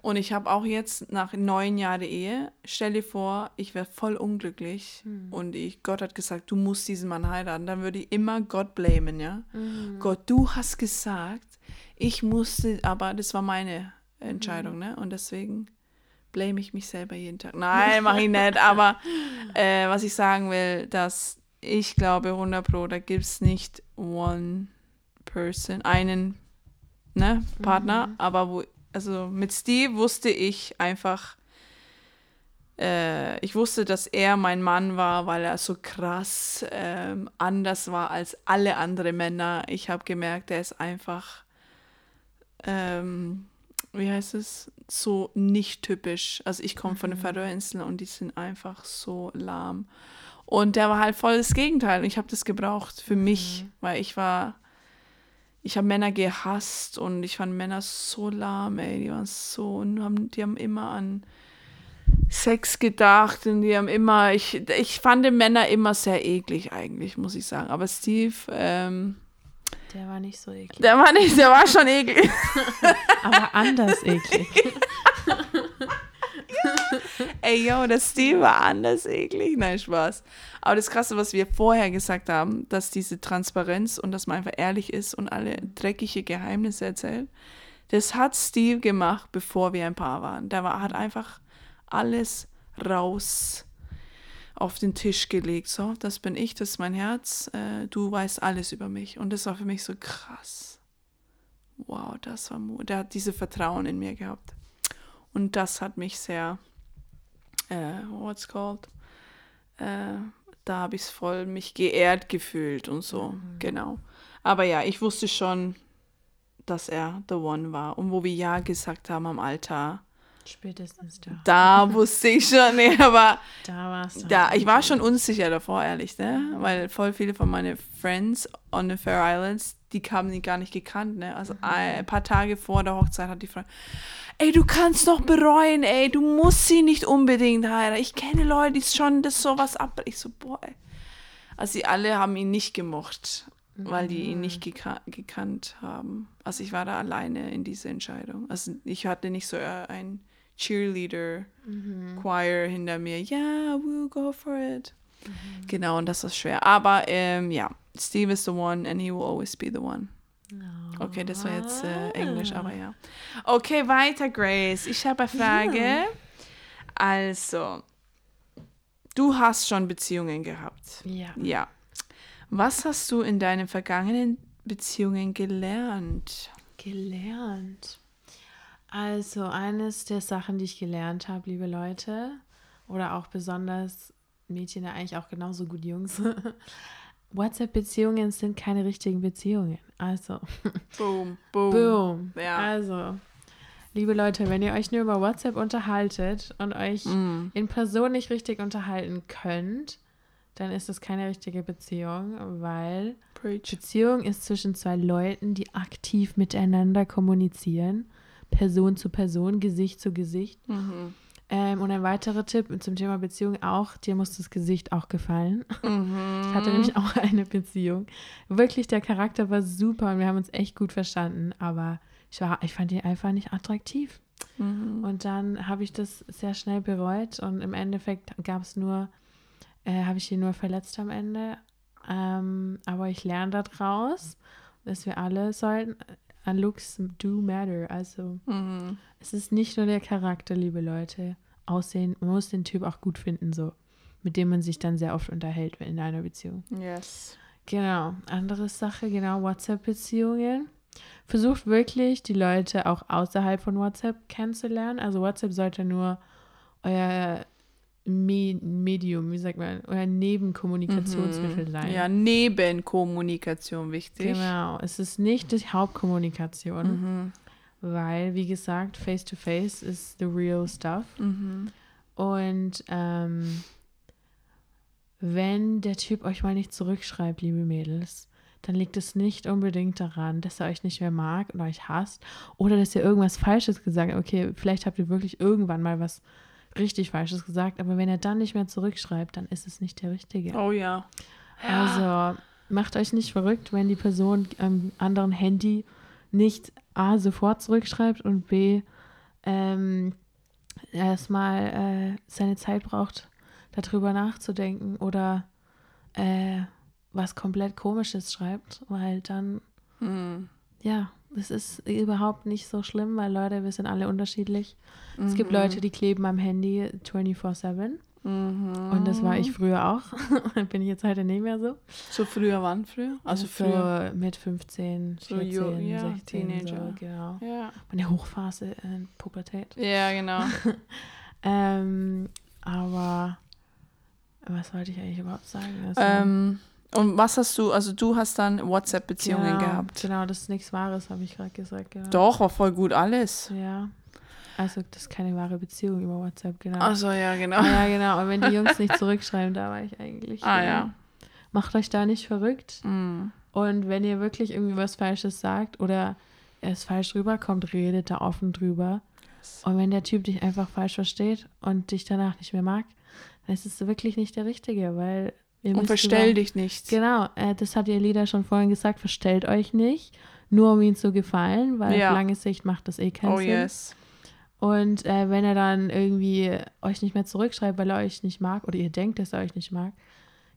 Und ich habe auch jetzt nach neun Jahren Ehe, stell dir vor, ich wäre voll unglücklich und ich, Gott hat gesagt, du musst diesen Mann heiraten. Dann würde ich immer Gott blamen, ja? Gott, du hast gesagt, ich musste, aber das war meine Entscheidung, ne? Und deswegen blame ich mich selber jeden Tag. Nein, mache ich nicht, aber äh, was ich sagen will, dass ich glaube 100 Pro, da gibt es nicht one person, einen ne, Partner, aber wo, also mit Steve wusste ich einfach, äh, ich wusste, dass er mein Mann war, weil er so krass ähm, anders war als alle anderen Männer. Ich habe gemerkt, er ist einfach, ähm, wie heißt es, so nicht typisch. Also ich komme von den Färöerinseln und die sind einfach so lahm. Und der war halt voll das Gegenteil. Und ich habe das gebraucht für mich, weil ich war ich habe Männer gehasst und ich fand Männer so lahm, ey. Die waren so, und haben, die haben immer an Sex gedacht und die haben immer, ich, ich fand Männer immer sehr eklig eigentlich, muss ich sagen. Aber Steve, ähm, Der war nicht so eklig. der war nicht, der war schon eklig. Aber anders eklig. Ey, yo, der Steve war anders eklig. Nein, Spaß. Aber das Krasse, was wir vorher gesagt haben, dass diese Transparenz und dass man einfach ehrlich ist und alle dreckige Geheimnisse erzählt, das hat Steve gemacht, bevor wir ein Paar waren. Der war, hat einfach alles raus auf den Tisch gelegt. So, das bin ich, das ist mein Herz. Äh, du weißt alles über mich. Und das war für mich so krass. Wow, das war Mut. Der hat diese Vertrauen in mir gehabt. Und das hat mich sehr, äh, what's called? Äh, da habe ich es voll mich geehrt gefühlt und so. Genau. Aber ja, ich wusste schon, dass er the one war. Und wo wir ja gesagt haben am Altar, Spätestens da. da wusste ich schon, nee, aber Da warst du. da, ich war schon unsicher davor, ehrlich, ne? Weil voll viele von meinen Friends on the Fair Islands, die kamen die gar nicht gekannt, ne? Also ein paar Tage vor der Hochzeit hat die Frau, ey, du kannst doch bereuen, ey, du musst sie nicht unbedingt heiraten. Ich kenne Leute, die schon das sowas ab. Ich so, boah, ey. Also sie alle haben ihn nicht gemocht, weil die ihn nicht geka gekannt haben. Also ich war da alleine in dieser Entscheidung. Also ich hatte nicht so äh, ein Cheerleader Choir hinter mir. Ja, we'll go for it. Genau, und das ist schwer. Aber ähm, ja, Steve is the one and he will always be the one. Okay, das war jetzt äh, Englisch, aber ja. Okay, weiter, Grace. Ich habe eine Frage. Also, du hast schon Beziehungen gehabt. Ja. Ja. Was hast du in deinen vergangenen Beziehungen gelernt? Gelernt. Also, eines der Sachen, die ich gelernt habe, liebe Leute, oder auch besonders Mädchen, ja eigentlich auch genauso gut Jungs. WhatsApp-Beziehungen sind keine richtigen Beziehungen. Also, Boom, boom. boom. Ja. Also, liebe Leute, wenn ihr euch nur über WhatsApp unterhaltet und euch Mm. in Person nicht richtig unterhalten könnt, dann ist das keine richtige Beziehung, weil Preach. Beziehung ist zwischen zwei Leuten, die aktiv miteinander kommunizieren, Person zu Person, Gesicht zu Gesicht. Mhm. Ähm, und ein weiterer Tipp zum Thema Beziehung auch, dir muss das Gesicht auch gefallen. Mhm. Ich hatte nämlich auch eine Beziehung. Wirklich, der Charakter war super und wir haben uns echt gut verstanden, aber ich, war, ich fand ihn einfach nicht attraktiv. Mhm. Und dann habe ich das sehr schnell bereut und im Endeffekt gab es nur, äh, habe ich ihn nur verletzt am Ende. Ähm, aber ich lerne daraus, dass wir alle sollten, uh, looks do matter. Also Mhm. es ist nicht nur der Charakter, liebe Leute. Aussehen, man muss den Typ auch gut finden, so. Mit dem man sich dann sehr oft unterhält in einer Beziehung. Yes. Genau, andere Sache, genau, WhatsApp-Beziehungen. Versucht wirklich, die Leute auch außerhalb von WhatsApp kennenzulernen. Also WhatsApp sollte nur euer Me Medium, wie sagt man, euer Nebenkommunikationsmittel sein. Ja, Nebenkommunikation wichtig. Genau, es ist nicht die Hauptkommunikation, Mhm. weil, wie gesagt, Face-to-Face ist the real stuff. Mhm. Und ähm, wenn der Typ euch mal nicht zurückschreibt, liebe Mädels, dann liegt es nicht unbedingt daran, dass er euch nicht mehr mag und euch hasst oder dass ihr irgendwas Falsches gesagt habt. Okay, vielleicht habt ihr wirklich irgendwann mal was richtig Falsches gesagt, aber wenn er dann nicht mehr zurückschreibt, dann ist es nicht der Richtige. Oh ja. Also macht euch nicht verrückt, wenn die Person am anderen Handy nicht A sofort zurückschreibt und B ähm, erstmal äh, seine Zeit braucht, darüber nachzudenken oder äh, was komplett komisches schreibt, weil dann, Mhm. ja, es ist überhaupt nicht so schlimm, weil Leute, wir sind alle unterschiedlich. Es gibt Leute, die kleben am Handy 24-7 Mhm. und das war ich früher auch. Bin ich jetzt heute nicht mehr so. So früher wann früher? Also früher. so mit 15, So 14, ju- ja, 16, Teenager. so, genau. Ja. Meine Hochphase in Pubertät. Ja, genau. Ähm, aber was wollte ich eigentlich überhaupt sagen? Also, ähm, und was hast du, also du hast dann WhatsApp-Beziehungen genau, gehabt. Genau, das ist nichts Wahres, habe ich gerade gesagt. Genau. Doch, war voll gut alles. Ja. Also das ist keine wahre Beziehung über WhatsApp, genau. Also ja, genau. Ah, ja, genau. Und wenn die Jungs nicht zurückschreiben, da war ich eigentlich. Ah, äh, ja. Macht euch da nicht verrückt. Mhm. Und wenn ihr wirklich irgendwie was Falsches sagt oder es falsch rüberkommt, redet da offen drüber. Und wenn der Typ dich einfach falsch versteht und dich danach nicht mehr mag, dann ist es wirklich nicht der Richtige, weil Und verstell dich nicht. Genau, äh, das hat ihr Lieder schon vorhin gesagt, verstellt euch nicht, nur um ihm zu gefallen, weil Ja. auf lange Sicht macht das eh keinen Oh Sinn. yes. Und äh, wenn er dann irgendwie euch nicht mehr zurückschreibt, weil er euch nicht mag oder ihr denkt, dass er euch nicht mag,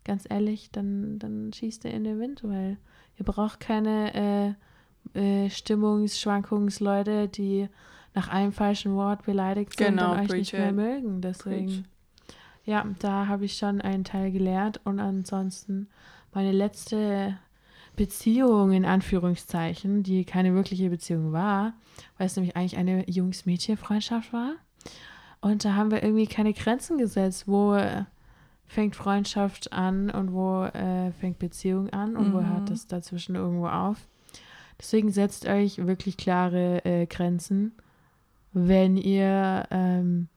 ganz ehrlich, dann, dann schießt er in den Wind, weil ihr braucht keine äh, äh, Stimmungsschwankungsleute, die nach einem falschen Wort beleidigt sind Genau, und euch nicht mehr it. mögen. Deswegen, Preach. Ja, da habe ich schon einen Teil gelernt und ansonsten meine letzte Beziehung in Anführungszeichen, die keine wirkliche Beziehung war, weil es nämlich eigentlich eine Jungs-Mädchen-Freundschaft war. Und da haben wir irgendwie keine Grenzen gesetzt, wo äh, fängt Freundschaft an und wo äh, fängt Beziehung an und wo Mhm. hört das dazwischen irgendwo auf. Deswegen setzt euch wirklich klare äh, Grenzen, wenn ihr ähm,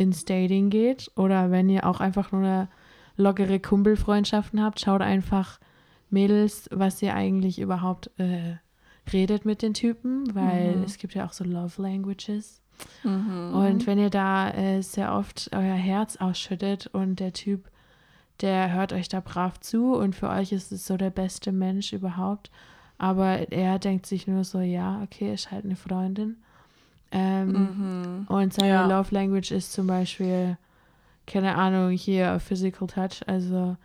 ins Dating geht oder wenn ihr auch einfach nur eine lockere Kumpelfreundschaften habt, schaut einfach Mädels, was ihr eigentlich überhaupt äh, redet mit den Typen, weil Mhm. es gibt ja auch so Love Languages. Mhm. Und wenn ihr da äh, sehr oft euer Herz ausschüttet und der Typ, der hört euch da brav zu und für euch ist es so der beste Mensch überhaupt, aber er denkt sich nur so, ja, okay, ist halt eine Freundin. Ähm, Mhm. Und seine Ja. Love Language ist zum Beispiel, keine Ahnung, hier Physical Touch, also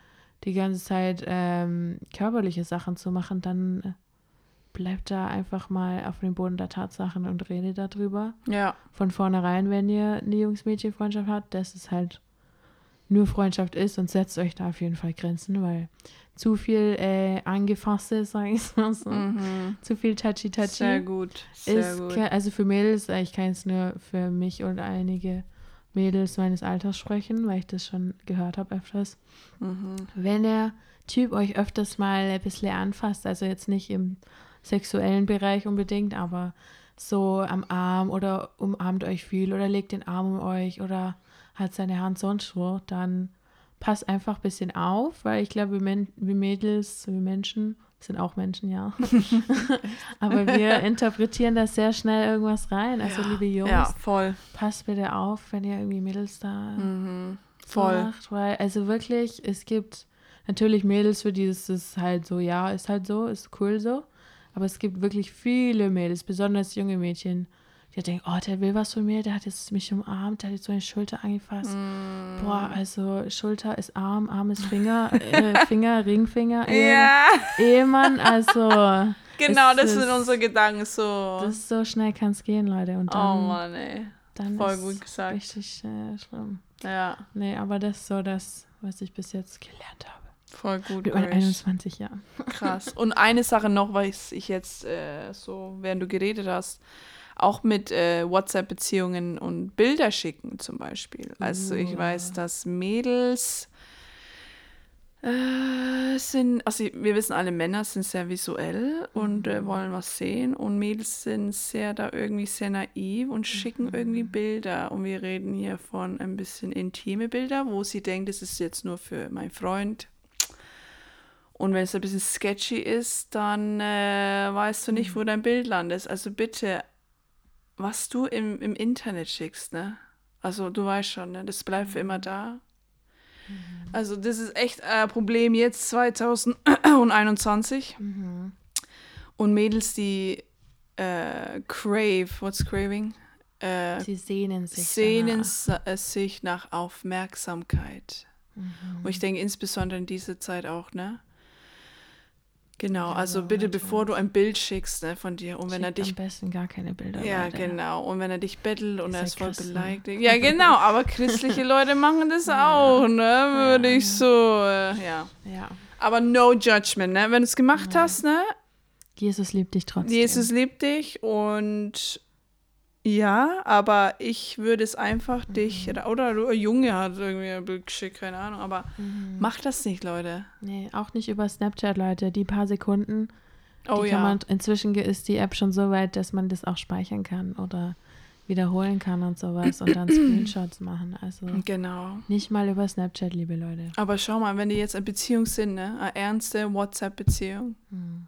die ganze Zeit ähm, körperliche Sachen zu machen, dann bleibt da einfach mal auf dem Boden der Tatsachen und redet darüber. Ja. Von vornherein, wenn ihr eine Jungs-Mädchen-Freundschaft habt, dass es halt nur Freundschaft ist und setzt euch da auf jeden Fall Grenzen, weil zu viel äh, angefasste, sage ich mal so, Mhm. zu viel touchy-touchy Sehr gut. Sehr ist, gut. also für Mädels, äh, ich kann jetzt nur für mich und einige Mädels meines Alters sprechen, weil ich das schon gehört habe öfters. Mhm. Wenn der Typ euch öfters mal ein bisschen anfasst, also jetzt nicht im sexuellen Bereich unbedingt, aber so am Arm oder umarmt euch viel oder legt den Arm um euch oder hat seine Hand sonst wo, dann passt einfach ein bisschen auf, weil ich glaube, wir, wir Mädels, wir Menschen, sind auch Menschen, ja. Aber wir interpretieren da sehr schnell irgendwas rein. Also, liebe Jungs, Ja, voll. passt bitte auf, wenn ihr irgendwie Mädels da Mhm. Voll. macht, weil, also wirklich, es gibt natürlich Mädels, für die ist es halt so, ja, ist halt so, ist cool so. Aber es gibt wirklich viele Mädels, besonders junge Mädchen, die denken, oh, der will was von mir, der hat jetzt mich umarmt, der hat jetzt so eine Schulter angefasst. Mm. Boah, also Schulter ist Arm, Arm ist Finger, äh, Finger, Ringfinger, Ehe, Ja, Ehemann, also genau, das sind unsere Gedanken so. das so schnell kann es gehen, Leute. Und oh dann, Mann, ey. dann voll ist gut gesagt. richtig äh, schlimm. Ja, Nee, aber das ist so das, was ich bis jetzt gelernt habe. voll gut. Mit Grace. 21 Jahren. Krass. Und eine Sache noch, was ich jetzt äh, so, während du geredet hast, auch mit äh, WhatsApp-Beziehungen und Bilder schicken zum Beispiel. Also ich Uh. weiß, dass Mädels äh, sind, also wir wissen alle, Männer sind sehr visuell und äh, wollen was sehen und Mädels sind sehr da irgendwie sehr naiv und schicken irgendwie Bilder und wir reden hier von ein bisschen intime Bilder, wo sie denkt, das ist jetzt nur für meinen Freund, und wenn es ein bisschen sketchy ist, dann äh, weißt du nicht, wo dein Bild landet. Also bitte, was du im, im Internet schickst, ne? Also du weißt schon, ne? Das bleibt für immer da. Also das ist echt ein Problem jetzt 2021. Und Mädels, die äh, crave, what's craving? Äh, Sie sehnen sich. sehnen danach. äh, sich nach Aufmerksamkeit. Und ich denke insbesondere in dieser Zeit auch, ne? Genau, also bitte, bevor du ein Bild schickst ne, von dir und wenn er Schickt dich am besten gar keine Bilder. ja, Leute. genau. Und wenn er dich bettelt und Ihr er ist voll Christen. beleidigt. Ja, genau. Aber christliche Leute machen das auch, ne? Würde ich so, äh, ja. Ja. Aber no judgment, ne? Wenn du es gemacht hast, ne? Jesus liebt dich trotzdem. Jesus liebt dich und ja, aber ich würde es einfach dich, oder Junge hat irgendwie ein Bild geschickt, keine Ahnung, aber mach das nicht, Leute. Nee, auch nicht über Snapchat, Leute. Die paar Sekunden, Oh die ja. kann man, inzwischen ist die App schon so weit, dass man das auch speichern kann oder wiederholen kann und sowas und dann Screenshots machen. Also Genau. nicht mal über Snapchat, liebe Leute. Aber schau mal, wenn die jetzt in Beziehung sind, ne? Eine ernste WhatsApp-Beziehung. Hm.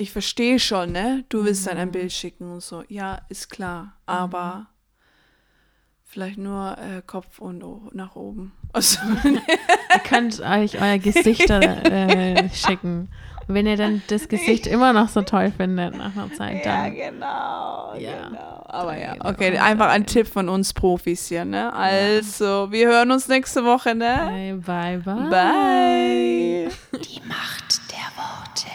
Ich verstehe schon, ne? Du willst dann Mhm. ein Bild schicken und so. Ja, ist klar. Aber vielleicht nur äh, Kopf und nach oben. Also, Ihr könnt euch euer Gesichter äh, schicken. Und wenn ihr dann das Gesicht immer noch so toll findet nach einer Zeit, dann genau. Ja. genau. Aber ja, okay, einfach ein Tipp von uns Profis hier, ne? Also, wir hören uns nächste Woche, ne? bye bye. Bye. Die Macht der Worte.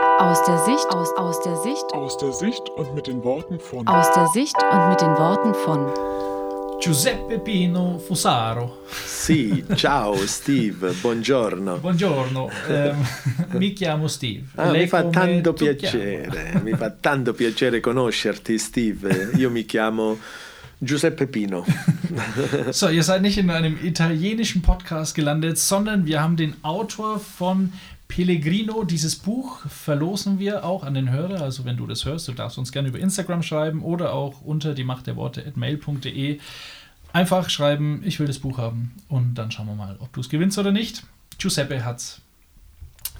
Aus der Sicht, aus, aus der Sicht, Aus der Sicht und mit den Worten von aus der Sicht und mit den Worten von Giuseppe Pino Fusaro. Sì, ciao Steve, buongiorno. Buongiorno, ehm, mi chiamo Steve. Ah, mi fa tanto piacere, mi fa tanto piacere conoscerti Steve. Io mi chiamo Giuseppe Pino. So, ihr seid nicht in einem italienischen Podcast gelandet, sondern wir haben den Autor von Pellegrino. Dieses Buch verlosen wir auch an den Hörer. Also wenn du das hörst, du darfst uns gerne über Instagram schreiben oder auch unter die Macht der Worte at mail.de. Einfach schreiben, ich will das Buch haben und dann schauen wir mal, ob du es gewinnst oder nicht. Giuseppe hat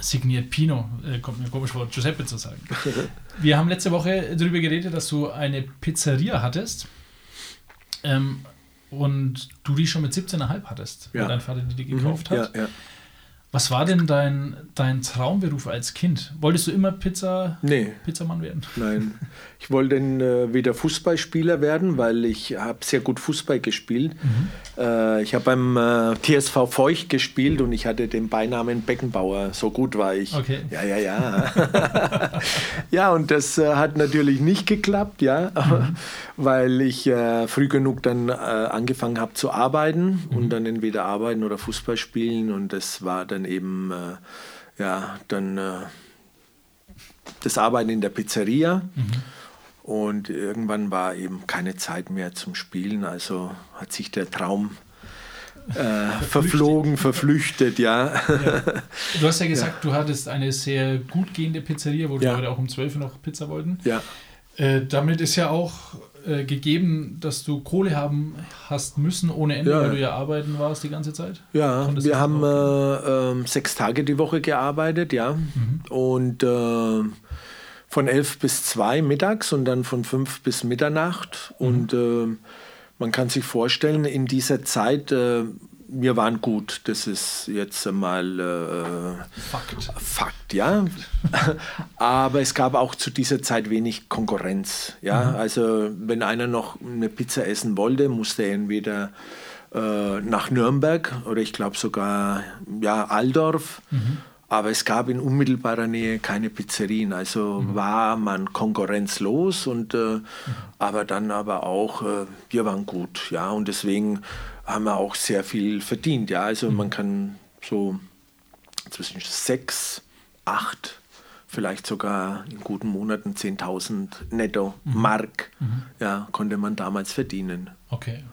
signiert Pino, äh, kommt mir komisch vor, Giuseppe zu sagen. Wir haben letzte Woche darüber geredet, dass du eine Pizzeria hattest. Ähm, und du die schon mit 17,5 hattest, Ja. weil dein Vater die dir gekauft hat. Ja, ja. Was war denn dein, dein Traumberuf als Kind? Wolltest du immer Pizza, Nee, Pizzamann werden? nein. Ich wollte äh, wieder Fußballspieler werden, weil ich habe sehr gut Fußball gespielt. Äh, ich habe beim äh, TSV Feucht gespielt und ich hatte den Beinamen Beckenbauer. So gut war ich. Okay. Ja, ja, ja. ja, und das äh, hat natürlich nicht geklappt, ja, weil ich äh, früh genug dann äh, angefangen habe zu arbeiten und dann entweder arbeiten oder Fußball spielen und das war dann eben, ja, dann das Arbeiten in der Pizzeria. Und irgendwann war eben keine Zeit mehr zum Spielen, also hat sich der Traum äh, verflogen, verflüchtet, ja. Du hast ja gesagt, du hattest eine sehr gut gehende Pizzeria, wo die Ja. Leute auch um 12 Uhr noch Pizza wollten. ja. Äh, damit ist ja auch äh, gegeben, dass du Kohle haben hast müssen ohne Ende, Ja. weil du ja arbeiten warst die ganze Zeit. Ja, Konntest wir haben äh, ähm, sechs Tage die Woche gearbeitet, ja. Mhm. Und äh, von elf bis zwei mittags und dann von fünf bis Mitternacht. Mhm. Und äh, man kann sich vorstellen, in dieser Zeit, äh, wir waren gut. Das ist jetzt mal äh, Fakt. Fakt, ja. Aber es gab auch zu dieser Zeit wenig Konkurrenz. Ja, also wenn einer noch eine Pizza essen wollte, musste er entweder äh, nach Nürnberg oder ich glaube sogar ja Aldorf. Aber es gab in unmittelbarer Nähe keine Pizzerien, also war man konkurrenzlos und äh, aber dann aber auch äh, wir waren gut, ja. Und deswegen haben wir auch sehr viel verdient, ja. Also man kann so zwischen sechs, acht, vielleicht sogar in guten Monaten 10.000 netto Mark, ja, konnte man damals verdienen. Okay.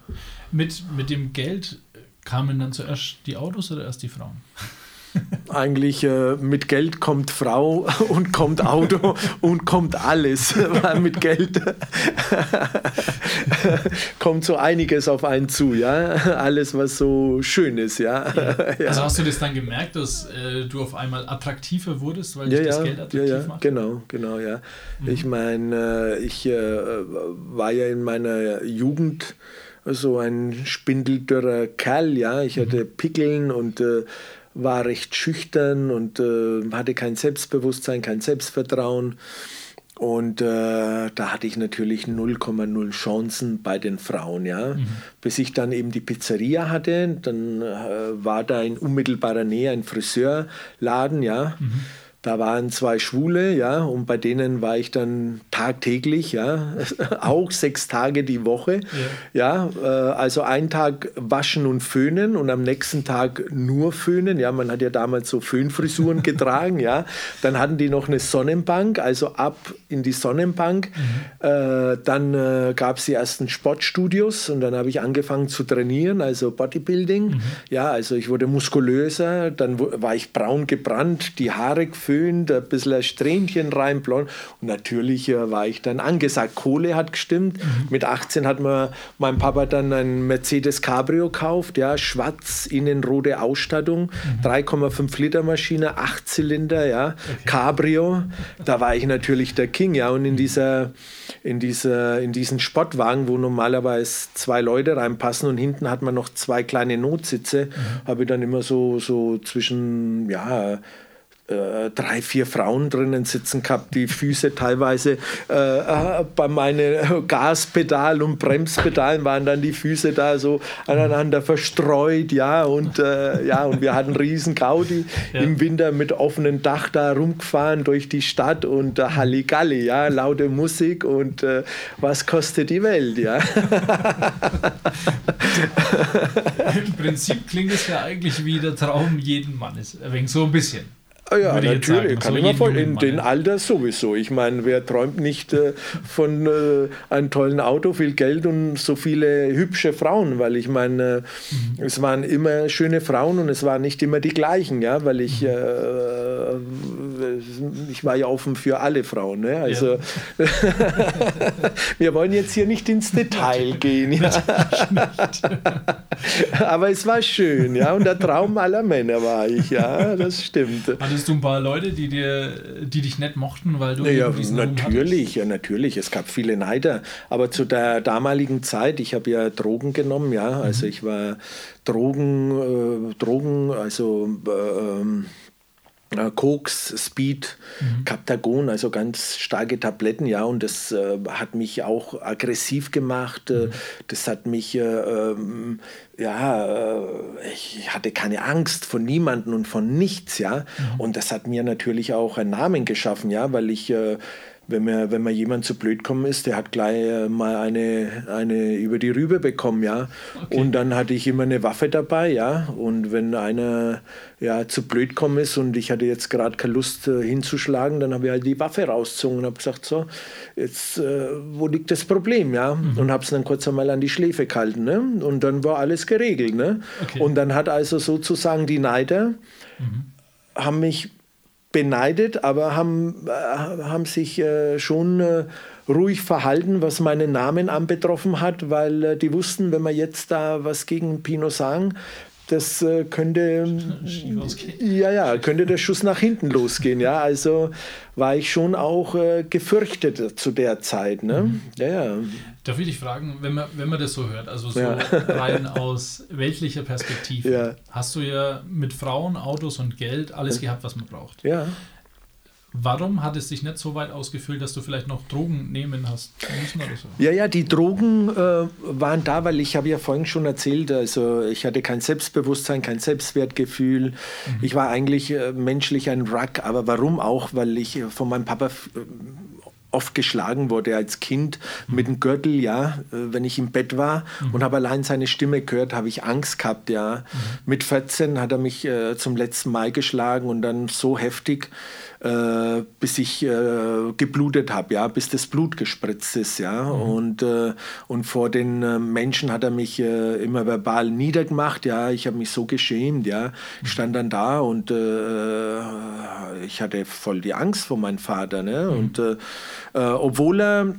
Mit, mit dem Geld kamen dann zuerst die Autos oder erst die Frauen? Eigentlich äh, mit Geld kommt Frau und kommt Auto und kommt alles, weil mit Geld kommt so einiges auf einen zu, ja, alles was so schön ist, ja. Ja. Also hast du das dann gemerkt, dass äh, du auf einmal attraktiver wurdest, weil Ja, dich das ja, Geld ja, attraktiv ja, macht? genau, genau, ja. Ich meine, äh, ich äh, war ja in meiner Jugend so ein spindeldürrer Kerl, ja. Ich hatte Pickeln und äh, war recht schüchtern und äh, hatte kein Selbstbewusstsein, kein Selbstvertrauen. Und äh, da hatte ich natürlich 0,0 Chancen bei den Frauen, ja. Bis ich dann eben die Pizzeria hatte, dann äh, war da in unmittelbarer Nähe ein Friseurladen, ja. Da waren zwei Schwule, ja, und bei denen war ich dann tagtäglich, ja, auch sechs Tage die Woche, ja, äh, also einen Tag waschen und föhnen und am nächsten Tag nur föhnen, ja, man hat ja damals so Föhnfrisuren getragen, ja, dann hatten die noch eine Sonnenbank, also ab in die Sonnenbank, äh, dann äh, gab es die ersten Sportstudios und dann habe ich angefangen zu trainieren, also Bodybuilding, ja, also ich wurde muskulöser, dann war ich braun gebrannt, die Haare geföhnt, geföhnt, ein bisschen ein Strähnchen rein, blond. Und natürlich äh, war ich dann angesagt. Kohle hat gestimmt. Mhm. Mit 18 hat mir mein Papa dann ein Mercedes Cabrio gekauft, ja, schwarz, innenrote Ausstattung, mhm. 3,5 Liter Maschine, 8 Zylinder, ja, okay. Cabrio. Da war ich natürlich der King, ja. Und in dieser, in dieser, in diesen Sportwagen, wo normalerweise zwei Leute reinpassen und hinten hat man noch zwei kleine Notsitze, mhm. habe ich dann immer so, so zwischen, ja, äh, drei, vier Frauen drinnen sitzen gehabt, die Füße teilweise äh, äh bei meinen Gaspedal und Bremspedalen waren dann die Füße da so aneinander verstreut, ja, und äh, ja, und wir hatten riesen Gaudi ja. im Winter mit offenem Dach da rumgefahren durch die Stadt und äh, Halligalli, ja, laute Musik und äh, was kostet die Welt, ja. Im Prinzip klingt es ja eigentlich wie der Traum jeden Mannes, wegen so ein bisschen. Ah ja, natürlich, kann so ich mir vorstellen. In dem Alter sowieso. Ich meine, wer träumt nicht äh, von äh, einem tollen Auto, viel Geld und so viele hübsche Frauen? Weil ich meine, mhm. es waren immer schöne Frauen und es waren nicht immer die gleichen, ja, weil ich, mhm. äh, ich war ja offen für alle Frauen. Ne? Also, ja. wir wollen jetzt hier nicht ins Detail gehen. Ja. Aber es war schön, ja, und der Traum aller Männer war ich, ja, das stimmt. Hattest du ein paar Leute, die, dir, die dich nicht mochten, weil du ja, natürlich, ja, natürlich. Es gab viele Neider. Aber zu der damaligen Zeit, ich habe ja Drogen genommen, ja. Also mhm. ich war Drogen, äh, Drogen, also äh, ähm, äh, Koks, Speed, mhm. Captagon, also ganz starke Tabletten, ja, und das äh, hat mich auch aggressiv gemacht. Äh, mhm. Das hat mich, äh, ähm, ja, äh, ich hatte keine Angst von niemandem und von nichts, ja. Mhm. Und das hat mir natürlich auch einen Namen geschaffen, ja, weil ich äh, wenn mir, wenn mir jemand zu blöd kommen ist, der hat gleich äh, mal eine, eine über die Rübe bekommen, ja. Okay. Und dann hatte ich immer eine Waffe dabei, ja. Und wenn einer ja, zu blöd kommen ist und ich hatte jetzt gerade keine Lust äh, hinzuschlagen, dann habe ich halt die Waffe rausgezogen und habe gesagt, so, jetzt, äh, wo liegt das Problem, ja? Mhm. Und habe es dann kurz einmal an die Schläfe gehalten, ne? Und dann war alles geregelt, ne? Okay. Und dann hat also sozusagen die Neider, mhm. haben mich beneidet, aber haben, äh, haben sich äh, schon äh, ruhig verhalten, was meinen Namen anbetroffen hat, weil die wussten, wenn wir jetzt da was gegen Pino sagen, das könnte ja ja könnte der Schuss nach hinten losgehen ja also war ich schon auch äh, gefürchtet zu der Zeit ne mhm. ja, ja. Darf ich dich fragen wenn man wenn man das so hört also so ja. rein aus weltlicher Perspektive ja. hast du ja mit Frauen Autos und Geld alles gehabt was man braucht ja Warum hat es sich nicht so weit ausgefüllt, dass du vielleicht noch Drogen nehmen hast müssen oder so? Ja, ja, die Drogen äh, waren da, weil ich habe ja vorhin schon erzählt, also ich hatte kein Selbstbewusstsein, kein Selbstwertgefühl. Mhm. Ich war eigentlich äh, menschlich ein Wrack, aber warum auch? Weil ich äh, von meinem Papa äh, oft geschlagen wurde als Kind mit dem Gürtel, ja, äh, wenn ich im Bett war mhm. und habe allein seine Stimme gehört, habe ich Angst gehabt, ja. Mhm. Mit 14 hat er mich äh, zum letzten Mal geschlagen und dann so heftig, äh, bis ich äh, geblutet habe, ja, bis das Blut gespritzt ist, ja. Mhm. Und, äh, und vor den äh, Menschen hat er mich immer verbal niedergemacht, ja. Ich habe mich so geschämt, ja. Ich stand dann da und ich hatte voll die Angst vor meinem Vater, ne. Mhm. Und obwohl er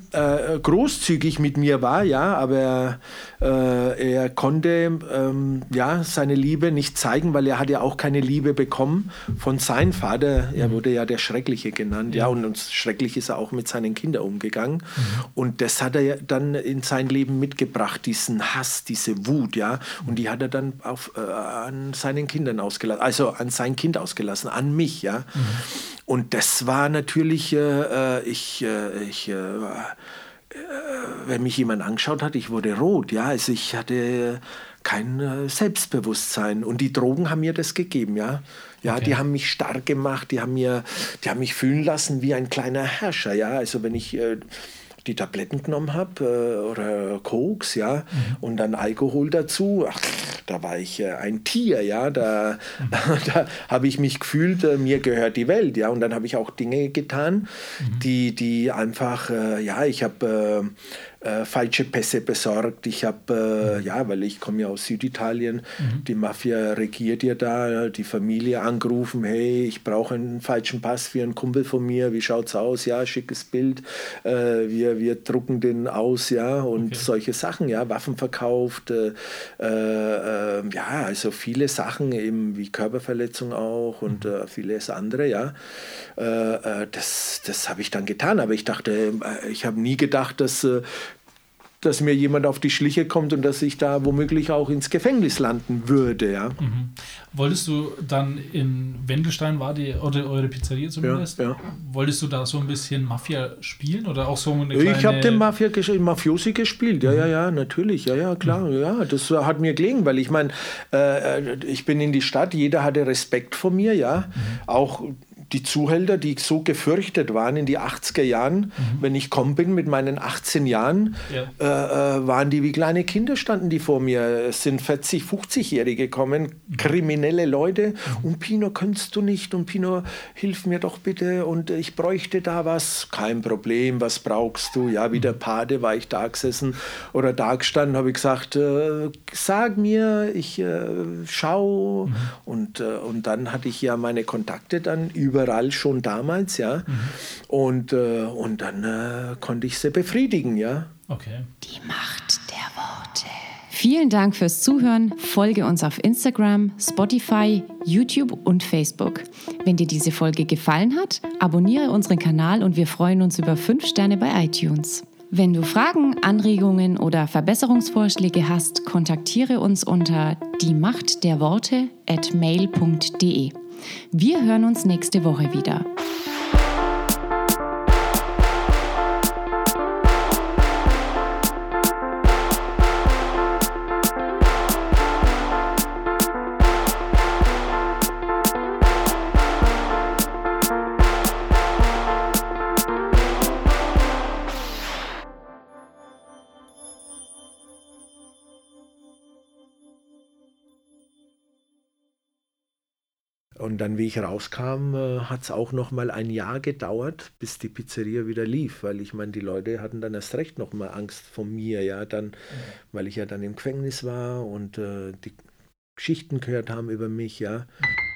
großzügig mit mir war, ja, aber er konnte ähm, ja seine Liebe nicht zeigen, weil er hat ja auch keine Liebe bekommen von seinem Vater. Er mhm. wurde ja der Schreckliche genannt. Ja, und, und schrecklich ist er auch mit seinen Kindern umgegangen. Mhm. Und das hat er ja dann in sein Leben mitgebracht, diesen Hass, diese Wut, ja. Und die hat er dann auf, äh, an seinen Kindern ausgelassen, also an sein Kind ausgelassen, an mich, ja. Mhm. Und das war natürlich, äh, äh ich, äh, ich äh, wenn mich jemand angeschaut hat, ich wurde rot, ja, also ich hatte kein Selbstbewusstsein und die Drogen haben mir das gegeben, ja. Ja, okay. die haben mich stark gemacht, die haben, mir, die haben mich fühlen lassen wie ein kleiner Herrscher. Ja, also wenn ich äh, die Tabletten genommen habe äh, oder Koks, ja, mhm. und dann Alkohol dazu, ach, da war ich äh, ein Tier, ja, da, mhm. da habe ich mich gefühlt, äh, mir gehört die Welt, ja, und dann habe ich auch Dinge getan, mhm. die, die einfach, äh, ja, ich habe äh, falsche Pässe besorgt. Ich habe, äh, ja, weil ich komme ja aus Süditalien, mhm. die Mafia regiert ja da, die Familie angerufen, hey, ich brauche einen falschen Pass für einen Kumpel von mir, wie schaut's aus? Ja, schickes Bild, äh, wir, wir drucken den aus, ja, und okay. solche Sachen, ja, Waffen verkauft, äh, äh, ja, also viele Sachen, eben wie Körperverletzung auch und mhm. vieles andere, ja. das das habe ich dann getan, aber ich dachte, ich habe nie gedacht, dass dass mir jemand auf die Schliche kommt und dass ich da womöglich auch ins Gefängnis landen würde. Ja. Mhm. Wolltest du dann in Wendelstein war die oder eure Pizzeria zumindest? Ja, ja. Wolltest du da so ein bisschen Mafia spielen oder auch so eine kleine Ich habe den Mafia Mafiosi gespielt. Ja, mhm. ja, ja, natürlich. Ja, ja, klar. Mhm. Ja, das hat mir gelegen, weil ich meine, äh, ich bin in die Stadt, jeder hatte Respekt vor mir, ja. Mhm. Auch die Zuhälter, die so gefürchtet waren in die 80er Jahren, mhm. wenn ich kommen bin mit meinen 18 Jahren, ja. äh, äh, waren die wie kleine Kinder, standen die vor mir. Es sind 40, 50-Jährige gekommen, mhm. kriminelle Leute. Mhm. Und Pino, kannst du nicht? Und Pino, hilf mir doch bitte. Und ich bräuchte da was. Kein Problem, was brauchst du? Ja, wie der mhm. Pate war ich da gesessen oder da gestanden, habe ich gesagt, äh, sag mir, ich äh, schau. Mhm. Und, äh, und dann hatte ich ja meine Kontakte dann über überall schon damals, ja. Mhm. Und, äh, und dann äh, konnte ich sie befriedigen, ja. Okay. Die Macht der Worte. Vielen Dank fürs Zuhören. Folge uns auf Instagram, Spotify, YouTube und Facebook. Wenn dir diese Folge gefallen hat, abonniere unseren Kanal und wir freuen uns über 5 Sterne bei iTunes. Wenn du Fragen, Anregungen oder Verbesserungsvorschläge hast, kontaktiere uns unter die Macht der Worte at mail.de. Wir hören uns nächste Woche wieder. Und dann, wie ich rauskam, äh, hat es auch noch mal ein Jahr gedauert, bis die Pizzeria wieder lief, weil ich meine, die Leute hatten dann erst recht noch mal Angst vor mir, ja, dann, mhm. weil ich ja dann im Gefängnis war und äh, die Geschichten gehört haben über mich, ja. Mhm.